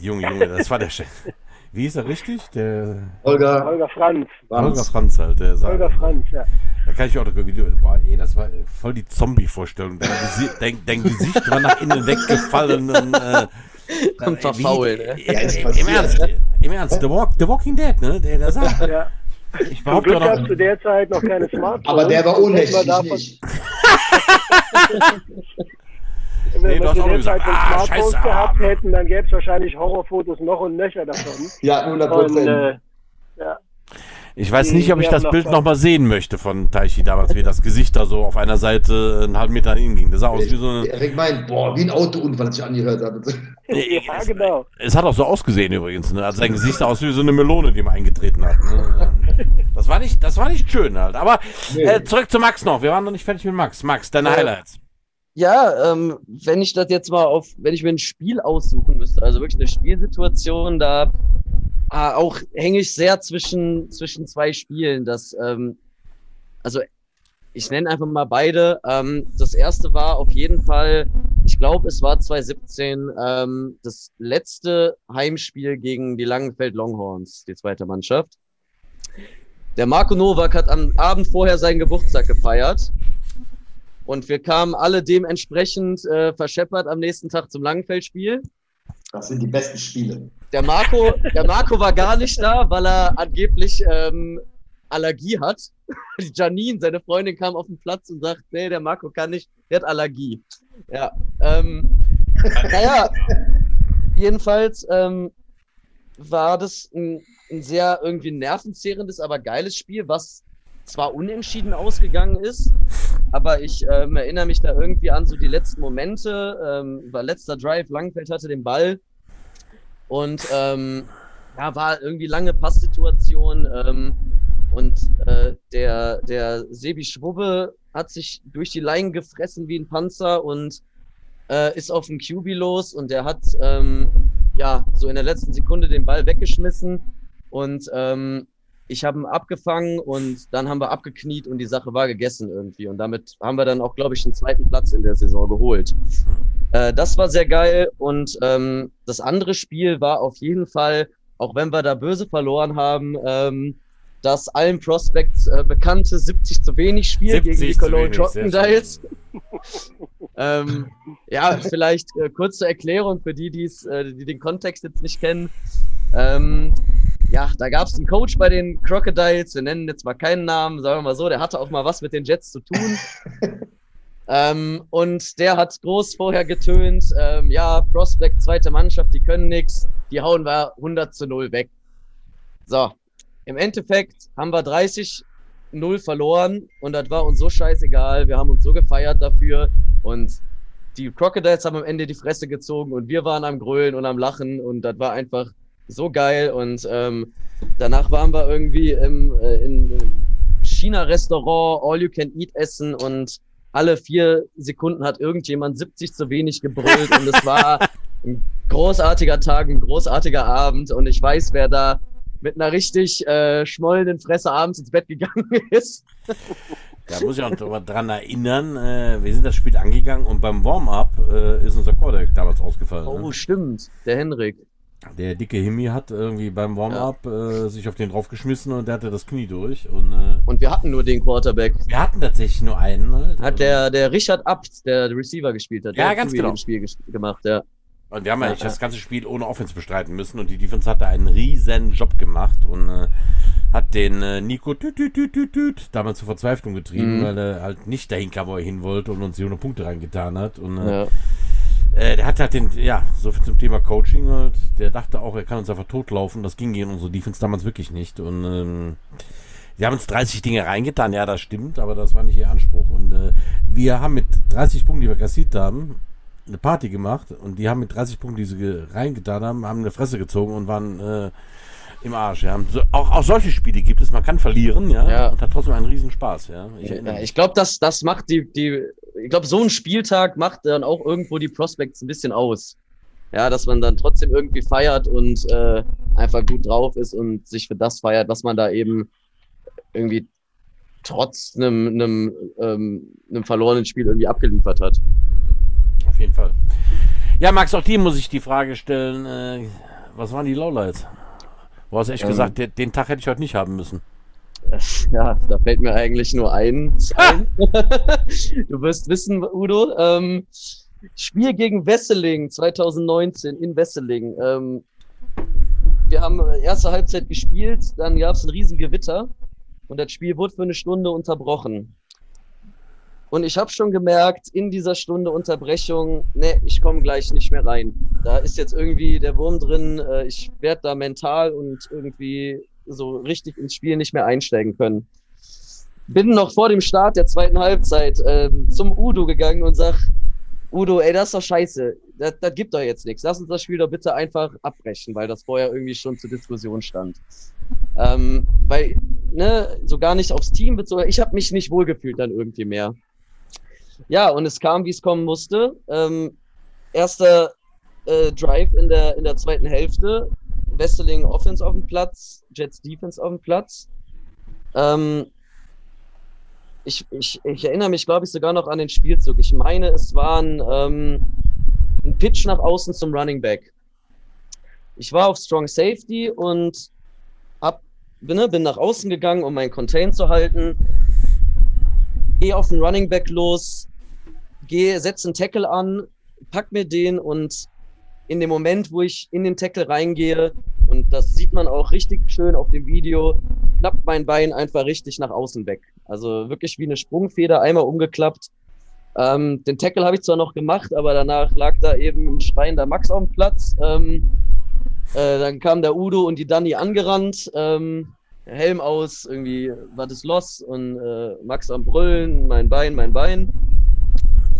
Junge, Junge, das war der Chef. Wie ist er richtig? Der Holger, Holger Franz. Holger Franz halt. Der sagt, Holger Franz, ja. Da kann ich auch noch ein Video. Boah, ey, das war voll die Zombie-Vorstellung. Dein, dein, dein Gesicht war nach innen weggefallen. Und, äh, Und verfault, ne? Ja, ist Im. Ernst, im Ernst, The, Walk, The Walking Dead, ne? Der, der sagt, ja. ich Zum behaupte Glück auch gab es noch, zu der Zeit noch keine Smartphones. aber der war ohnmächtig, wir ich davon- nicht. Wenn Nee, wir zu der Zeit ah, Smartphones scheiße, gehabt hätten, dann gäbe es wahrscheinlich Horrorfotos noch und nöcher davon. Ja, 100 Und, Prozent. äh, ja. Ich weiß nicht, ob ich das Bild nochmal sehen möchte von Taichi damals, wie das Gesicht da so auf einer Seite einen halben Meter nach innen ging. Das sah aus wie so eine. Erik meint, boah, wie ein Autounfall, hat sich angehört hat. ja, genau. Es hat auch so ausgesehen übrigens, ne? Also sein Gesicht sah aus wie so eine Melone, die man eingetreten hat. Ne? Das war nicht, das war nicht schön halt. Aber äh, zurück zu Max noch. Wir waren noch nicht fertig mit Max. Max, deine Ja. Highlights. Ja, ähm, wenn ich das jetzt mal auf, wenn ich mir ein Spiel aussuchen müsste, also wirklich eine Spielsituation, da ah, auch hänge ich sehr zwischen, zwischen zwei Spielen. Das, ähm, also ich nenne einfach mal beide. Ähm, das erste war auf jeden Fall, ich glaube, es war 2017, ähm, das letzte Heimspiel gegen die Langenfeld Longhorns, die zweite Mannschaft. Der Marco Nowak hat am Abend vorher seinen Geburtstag gefeiert. Und wir kamen alle dementsprechend äh, verscheppert am nächsten Tag zum Langenfeldspiel. Das sind die besten Spiele. Der Marco, der Marco war gar nicht da, weil er angeblich ähm, Allergie hat. Die Janine, seine Freundin, kam auf den Platz und sagt, nee, der Marco kann nicht, der hat Allergie. Ja, ähm, naja, jedenfalls ähm, war das ein, ein sehr irgendwie nervenzehrendes, aber geiles Spiel, was zwar unentschieden ausgegangen ist, aber ich ähm, erinnere mich da irgendwie an so die letzten Momente. Ähm, war letzter Drive, Langfeld hatte den Ball und ähm, ja, war irgendwie lange Passsituation. Ähm, und äh, der, der Sebi Schwubbe hat sich durch die Leinen gefressen wie ein Panzer und äh, ist auf den QB los und der hat ähm, ja so in der letzten Sekunde den Ball weggeschmissen und ähm, ich habe ihn abgefangen und dann haben wir abgekniet und die Sache war gegessen irgendwie. Und damit haben wir dann auch, glaube ich, den zweiten Platz in der Saison geholt. Äh, das war sehr geil. Und ähm, das andere Spiel war auf jeden Fall, auch wenn wir da böse verloren haben, ähm, das allen Prospects äh, bekannte 70 zu wenig Spiel 70 gegen die Cologne Crocodiles. ähm, ja, vielleicht äh, kurze Erklärung für die, äh, die den Kontext jetzt nicht kennen. Ähm, ja, da gab es einen Coach bei den Crocodiles, wir nennen jetzt mal keinen Namen, sagen wir mal so, der hatte auch mal was mit den Jets zu tun. ähm, und der hat groß vorher getönt, ähm, ja, Prospect, zweite Mannschaft, die können nix, die hauen wir 100 zu 0 weg. So, im Endeffekt haben wir 30 0 verloren und das war uns so scheißegal, wir haben uns so gefeiert dafür und die Crocodiles haben am Ende die Fresse gezogen und wir waren am Grölen und am Lachen und das war einfach so geil und ähm, danach waren wir irgendwie im, äh, in, China-Restaurant, All-You-Can-Eat essen und alle vier Sekunden hat irgendjemand 70 zu wenig gebrüllt und es war ein großartiger Tag, ein großartiger Abend und ich weiß, wer da mit einer richtig äh, schmollenden Fresse abends ins Bett gegangen ist. Da muss ich auch dran erinnern, äh, wir sind das Spiel angegangen und beim Warm-up äh, ist unser Quarterback damals ausgefallen. Oh, Ne? stimmt, der Henrik. Der dicke Himi hat irgendwie beim Warm-up äh, sich auf den draufgeschmissen und der hatte das Knie durch. Und äh, Und wir hatten nur den Quarterback. wir hatten tatsächlich nur einen. Halt. Hat der, der Richard Abt, der Receiver gespielt hat, Ja, der ganz genau. Spiel gemacht, ja. Und wir haben Ja, eigentlich ja. das ganze Spiel ohne Offense bestreiten müssen und die Defense hat da einen riesen Job gemacht und äh, hat den äh, Nico tüt, tüt, tüt, tüt, tüt, damals zur Verzweiflung getrieben, Mhm. weil er halt nicht dahin kam, wo er hin wollte und uns die 100 Punkte reingetan hat. Und äh, ja. Äh, der hat halt den, ja, so viel zum Thema Coaching halt, der dachte auch, er kann uns einfach totlaufen. Das ging gegen unsere Defense damals wirklich nicht. Und ähm, sie haben uns 30 Dinge reingetan, ja, das stimmt, aber das war nicht ihr Anspruch. Und äh, wir haben mit 30 Punkten, die wir kassiert haben, eine Party gemacht und die haben mit 30 Punkten, die sie ge- reingetan haben, haben eine Fresse gezogen und waren äh, im Arsch. Ja. So, auch, auch solche Spiele gibt es. Man kann verlieren, ja, Ja. und hat trotzdem einen Riesenspaß, ja. Ich Ja, ich glaube, das, das macht die, die, ich glaube, so ein Spieltag macht dann auch irgendwo die Prospects ein bisschen aus. Ja, dass man dann trotzdem irgendwie feiert und äh, einfach gut drauf ist und sich für das feiert, was man da eben irgendwie trotz einem, einem, ähm, einem verlorenen Spiel irgendwie abgeliefert hat. Auf jeden Fall. Ja, Max, auch dir muss ich die Frage stellen, äh, was waren die Lowlights? Du hast echt Ähm. gesagt, den, den Tag hätte ich heute nicht haben müssen. Ja, da fällt mir eigentlich nur eins ein. du wirst wissen, Udo. Ähm, Spiel gegen Wesseling 2019 in Wesseling. Ähm, wir haben erste Halbzeit gespielt, dann gab es ein Riesengewitter und das Spiel wurde für eine Stunde unterbrochen. Und ich habe schon gemerkt, in dieser Stunde Unterbrechung, ne, ich komme gleich nicht mehr rein. Da ist jetzt irgendwie der Wurm drin, äh, ich werde da mental und irgendwie so richtig ins Spiel nicht mehr einsteigen können. Bin noch vor dem Start der zweiten Halbzeit äh, zum Udo gegangen und sag, Udo, ey, das ist doch scheiße. Das, das gibt doch jetzt nichts. Lass uns das Spiel doch bitte einfach abbrechen, weil das vorher irgendwie schon zur Diskussion stand. Ähm, weil, ne, so gar nicht aufs Team bezogen. Ich habe mich nicht wohlgefühlt dann irgendwie mehr. Ja, und es kam, wie es kommen musste. Ähm, erster äh, Drive in der, in der zweiten Hälfte. Wesseling Offense auf dem Platz, Jets Defense auf dem Platz. Ähm, ich, ich, ich erinnere mich, glaube ich, sogar noch an den Spielzug. Ich meine, es war ein, ähm, ein Pitch nach außen zum Running Back. Ich war auf Strong Safety und hab, bin, ne, bin nach außen gegangen, um meinen Contain zu halten. Gehe auf den Running Back los, gehe, setze einen Tackle an, pack mir den und in dem Moment, wo ich in den Tackle reingehe, und das sieht man auch richtig schön auf dem Video, klappt mein Bein einfach richtig nach außen weg. Also wirklich wie eine Sprungfeder, einmal umgeklappt. Ähm, den Tackle habe ich zwar noch gemacht, aber danach lag da eben ein schreiender Max auf dem Platz. Ähm, äh, dann kam der Udo und die Dani angerannt. Ähm, Helm aus, irgendwie war das los und äh, Max am Brüllen, mein Bein, mein Bein.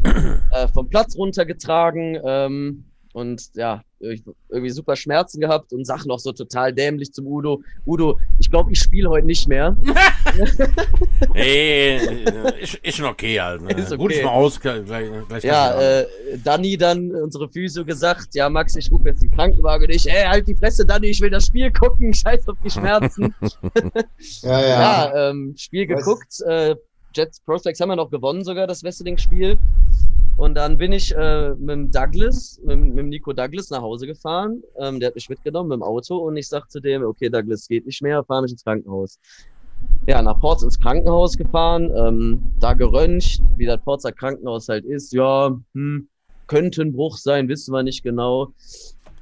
Äh, vom Platz runtergetragen. Ähm, und ja, irgendwie super Schmerzen gehabt und sag noch so total dämlich zum Udo. Udo, ich glaube, ich spiele heute nicht mehr. hey, ist, ist schon okay halt. Ne? Ist okay. Ruh dich mal aus. Gleich, gleich ja, äh, Danny dann, unsere Physio, gesagt, ja Max, ich rufe jetzt den Krankenwagen und ich, ey, halt die Fresse, Danny, ich will das Spiel gucken, scheiß auf die Schmerzen. ja, ja. ja ähm, Spiel geguckt, äh, Jets Prospects haben wir noch gewonnen sogar, das Wrestling-Spiel. Und dann bin ich äh, mit dem Douglas, mit, mit Nico Douglas nach Hause gefahren. Ähm, der hat mich mitgenommen mit dem Auto und ich sag zu dem, okay, Douglas geht nicht mehr, fahr mich ins Krankenhaus. Ja, nach Ports ins Krankenhaus gefahren, ähm, da geröntgt, wie das Porzer Krankenhaus halt ist. Ja, hm, könnte ein Bruch sein, wissen wir nicht genau.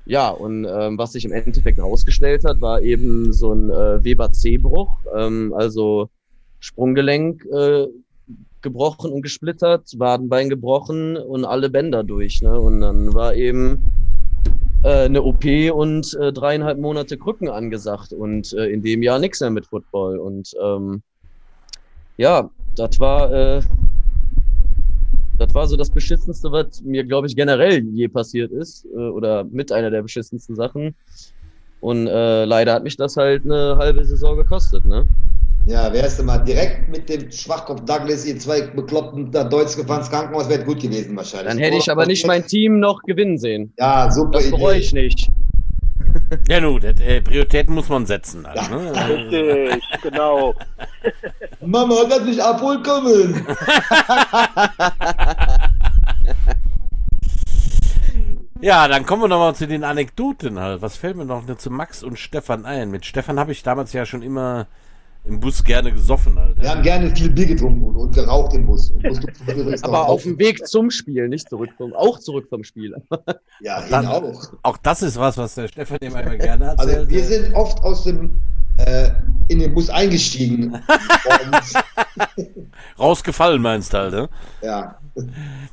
Ja, und ähm, was sich im Endeffekt herausgestellt hat, war eben so ein äh, Weber C-Bruch, ähm, also Sprunggelenk äh, gebrochen und gesplittert, Wadenbein gebrochen und alle Bänder durch. Ne? Und dann war eben äh, eine OP und äh, dreieinhalb Monate Krücken angesagt und äh, in dem Jahr nichts mehr mit Football. Und ähm, ja, das war, äh, das war so das Beschissenste, was mir, glaube ich, generell je passiert ist äh, oder mit einer der beschissensten Sachen. Und äh, leider hat mich das halt eine halbe Saison gekostet, ne? Ja, wärst du mal direkt mit dem Schwachkopf Douglas, ihr zwei Bekloppten da Deutsch gefahren ins Krankenhaus, wäre gut gewesen wahrscheinlich. Dann hätte ich aber nicht mein Team noch gewinnen sehen. Ja, super. Das bereue ich nicht. Ja, nun, äh, Prioritäten muss man setzen. Also, ne? Richtig, genau. Mama kann mich abholen kommen. ja, dann kommen wir nochmal zu den Anekdoten halt. Was fällt mir noch zu Max und Stefan ein? Mit Stefan habe ich damals ja schon immer im Bus gerne gesoffen, Alter. Wir haben gerne viel Bier getrunken und geraucht im Bus. Aber auf dem Weg zum Spiel, nicht zurück vom, auch zurück vom Spiel. ja, dann, auch. Auch das ist was, was der Stefan immer gerne hat. Also wir sind oft aus dem äh, in den Bus eingestiegen. Rausgefallen meinst du halt, ne? Ja.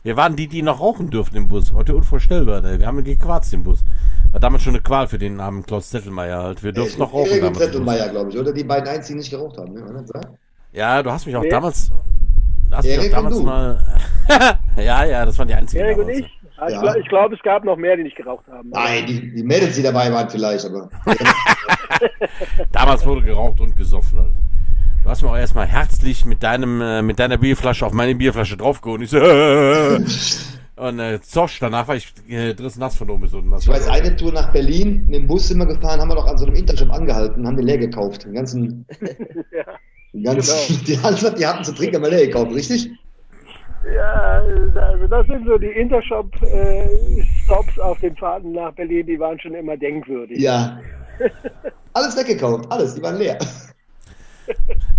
Wir waren die, die noch rauchen durften im Bus. Heute unvorstellbar. Ey. Wir haben gequarzt im Bus. War damals schon eine Qual für den armen Klaus Zettelmeier halt. Wir durften noch rauchen. Erik Zettelmeier, glaube ich, oder? Die beiden einzigen nicht geraucht haben, ne? Ja, du hast mich auch nee. damals. Du hast Erik mich auch damals mal. ja, ja, das waren die einzigen. Erik und ich? Ja. Ich glaube, glaub, es gab noch mehr, die nicht geraucht haben. Nein, die, die Mädels, die dabei waren, vielleicht, aber. damals wurde geraucht und gesoffen, halt. Du hast mir auch erstmal herzlich mit deinem, äh, mit deiner Bierflasche auf meine Bierflasche draufgeholt. Ich so, äh, Und äh, Zosch, danach war ich äh, driss nass von oben unten. Ich weiß, eine Tour nach Berlin, mit dem Bus sind wir gefahren, haben wir noch an so einem Intershop angehalten, haben den leer gekauft. Den ganzen. ja, den ganzen genau. die, die hatten zu trinken, haben wir leer gekauft, richtig? Ja, also das sind so die Intershop-Stops äh, auf den Fahrten nach Berlin, die waren schon immer denkwürdig. Ja. alles weggekauft, alles, die waren leer.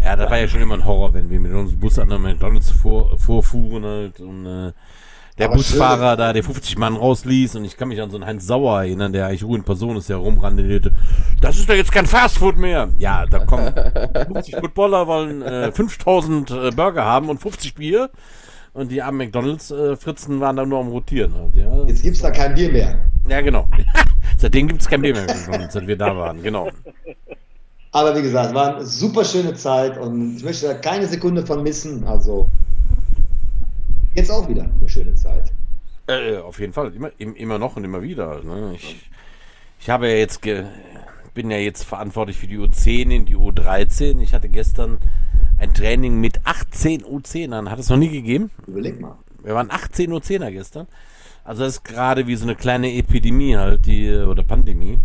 Ja, das war ja schon immer ein Horror, wenn wir mit unserem Bus an der McDonalds vor, vorfuhren halt und äh, der Aber Busfahrer schön. da der 50 Mann rausließ und ich kann mich an so einen Heinz Sauer erinnern, der eigentlich ruhig in Person ist, der rumrandelierte. Das ist doch jetzt kein Fastfood mehr. Ja, da kommen 50 Footballer wollen äh, 5000 äh, Burger haben und 50 Bier. Und die armen McDonalds-Fritzen äh, waren da nur am Rotieren. Halt, ja. Jetzt gibt's da kein Bier mehr. Ja, genau. Seitdem gibt's kein Bier mehr, seit wir da waren, genau. Aber wie gesagt, war eine super schöne Zeit und ich möchte da keine Sekunde von missen. Also jetzt auch wieder eine schöne Zeit. Äh, auf jeden Fall, immer, im- immer noch und immer wieder. Ne? Ich, ich habe ja jetzt ge bin ja jetzt verantwortlich für die U10 in die U13. Ich hatte gestern ein Training mit 18 U10ern. Hat es noch nie gegeben? Überleg mal. Wir waren 18 U10er gestern. Also das ist gerade wie so eine kleine Epidemie halt, die, oder Pandemie.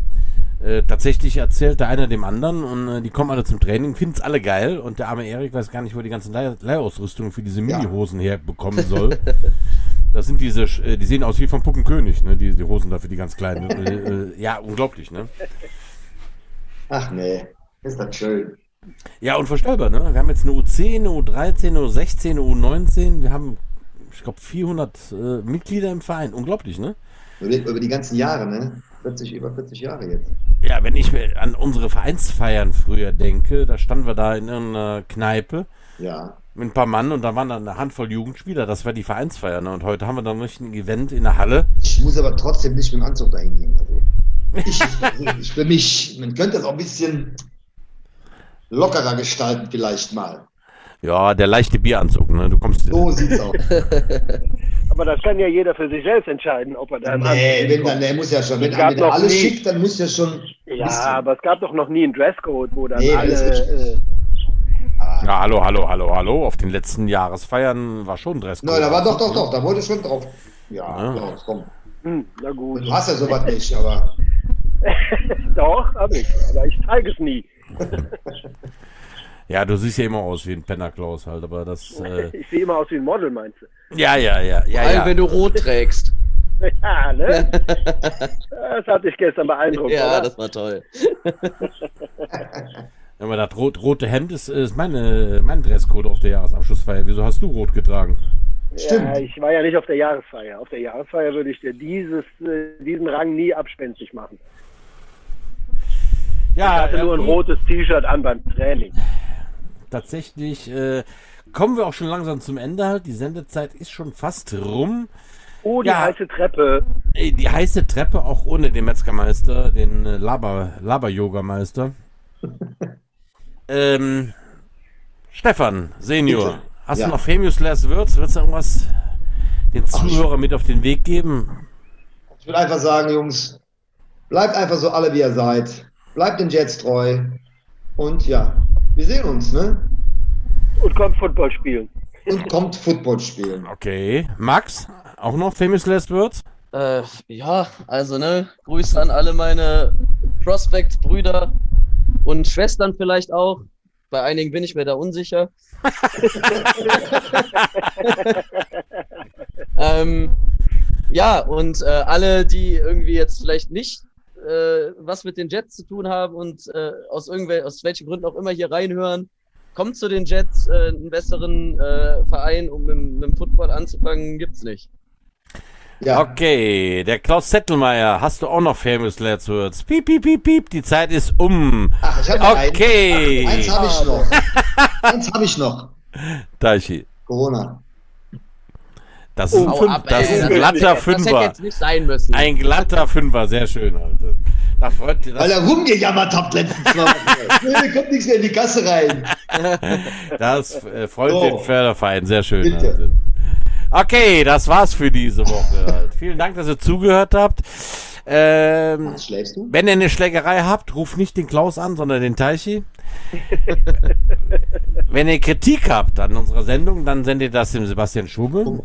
Äh, tatsächlich erzählte einer dem anderen und äh, die kommen alle zum Training, finden es alle geil und der arme Erik weiß gar nicht, wo die ganzen Leih Leihausrüstung für diese Ja. Mini-Hosen herbekommen soll. Das sind diese, äh, die sehen aus wie vom Puppenkönig, ne? Die, die Hosen dafür, die ganz kleinen. äh, äh, ja, unglaublich, ne? Ach nee, ist das schön. Ja, unvorstellbar, ne? Wir haben jetzt eine U10, eine U13, eine U16, eine U19. Wir haben, ich glaube, 400 äh, Mitglieder im Verein. Unglaublich, ne? Über die ganzen Jahre, ne? 40, über 40 Jahre jetzt. Ja, wenn ich mir an unsere Vereinsfeiern früher denke, da standen wir da in irgendeiner Kneipe Ja. mit ein paar Mann und da waren dann eine Handvoll Jugendspieler. Das war die Vereinsfeier, ne? Und heute haben wir dann noch ein Event in der Halle. Ich muss aber trotzdem nicht mit dem Anzug dahin gehen. Also ich, also ich für mich, man könnte das auch ein bisschen lockerer gestalten, vielleicht mal. Ja, der leichte Bieranzug, ne? Du kommst. So sieht's aus. Aber das kann ja jeder für sich selbst entscheiden, ob er dann. Nee, wenn dann, der muss ja schon, wenn einer alles nie- schickt, dann muss ja schon. Ja, bisschen. aber es gab doch noch nie einen Dresscode, wo dann Nee, alle. Äh, Ja, hallo, hallo, hallo, hallo. Auf den letzten Jahresfeiern war schon Dresscode. Nein, da war doch, doch, doch, da wollte ich schon drauf. Ja, Ja. ja. komm. hm, na gut. Du hast ja sowas nicht, aber Doch, habe ich. Aber ich zeige es nie. Ja, du siehst ja immer aus wie ein Pennerklaus halt, aber das. Äh, Ich sehe immer aus wie ein Model, meinst du? ja, ja, ja, ja, Vor allem, ja. wenn du rot trägst. Ja, ne? Das hat dich gestern beeindruckt, ja, oder? das war toll. Aber das rot, rote Hemd ist, ist meine, mein Dresscode auf der Jahresabschlussfeier. Wieso hast du rot getragen? Stimmt. Ja, ich war ja nicht auf der Jahresfeier. Auf der Jahresfeier würde ich dir dieses, äh, diesen Rang nie abspenstig machen. Ich Ja, hatte nur ein irgendwie rotes T-Shirt an beim Training. Tatsächlich äh, kommen wir auch schon langsam zum Ende halt. Die Sendezeit ist schon fast rum. Oh, die Ja. heiße Treppe. Ey, Die heiße Treppe auch ohne den Metzgermeister, den äh, Laber, Laber-Yoga-Meister. ähm, Stefan, Senior, Bitte. hast Ja. du noch Famous Last Words? Willst du irgendwas den Zuhörer mit auf den Weg geben? ich will einfach sagen, Jungs, bleibt einfach so alle, wie ihr seid. Bleibt den Jets treu. Und ja, wir sehen uns, ne? Und kommt Football spielen. Und kommt Football spielen. Okay. Max, auch noch Famous Last Words? Äh, ja, also ne, Grüße an alle meine Prospect-Brüder und Schwestern vielleicht auch. Bei einigen bin ich mir da unsicher. ähm, ja, und äh, alle, die irgendwie jetzt vielleicht nicht äh, was mit den Jets zu tun haben und äh, aus, irgendwel aus welchen Gründen auch immer hier reinhören, kommt zu den Jets. Äh, einen besseren äh, Verein, um mit, mit dem Football anzufangen, gibt's nicht. Ja, Okay, der Klaus Zettelmeier, hast du auch noch Famous Last Words? Piep, piep, piep, piep, die Zeit ist um. Ach, ich habe noch einen. Okay, Eins habe ich noch. Eins habe ich noch. Daichi. Corona. Das ist ein, Oh, Fünf, ab, das ey, ist ein das- glatter Das hätte Fünfer. jetzt nicht sein müssen. Ein glatter Fünfer, sehr schön, Alter. Da freut Weil er rumgejammert habt letzten zwei Wochen. nee, kommt nichts mehr in die Kasse rein. das äh, freut So. den Förderverein, sehr schön. Okay, das war's für diese Woche. Vielen Dank, dass ihr zugehört habt. Ähm, Schläfst du? wenn ihr eine Schlägerei habt, ruft nicht den Klaus an, sondern den Teichi. wenn ihr Kritik habt an unserer Sendung, dann sendet das dem Sebastian Schube.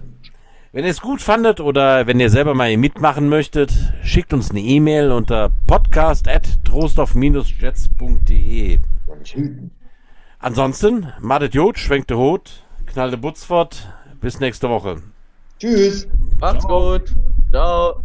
Wenn ihr es gut fandet oder wenn ihr selber mal mitmachen möchtet, schickt uns eine E-Mail unter podcast.trostorf-jets.de. Ansonsten, madet Jod, schwenkt der Hut, knallt der Butzfort. Bis nächste Woche. Tschüss. Macht's gut. Ciao.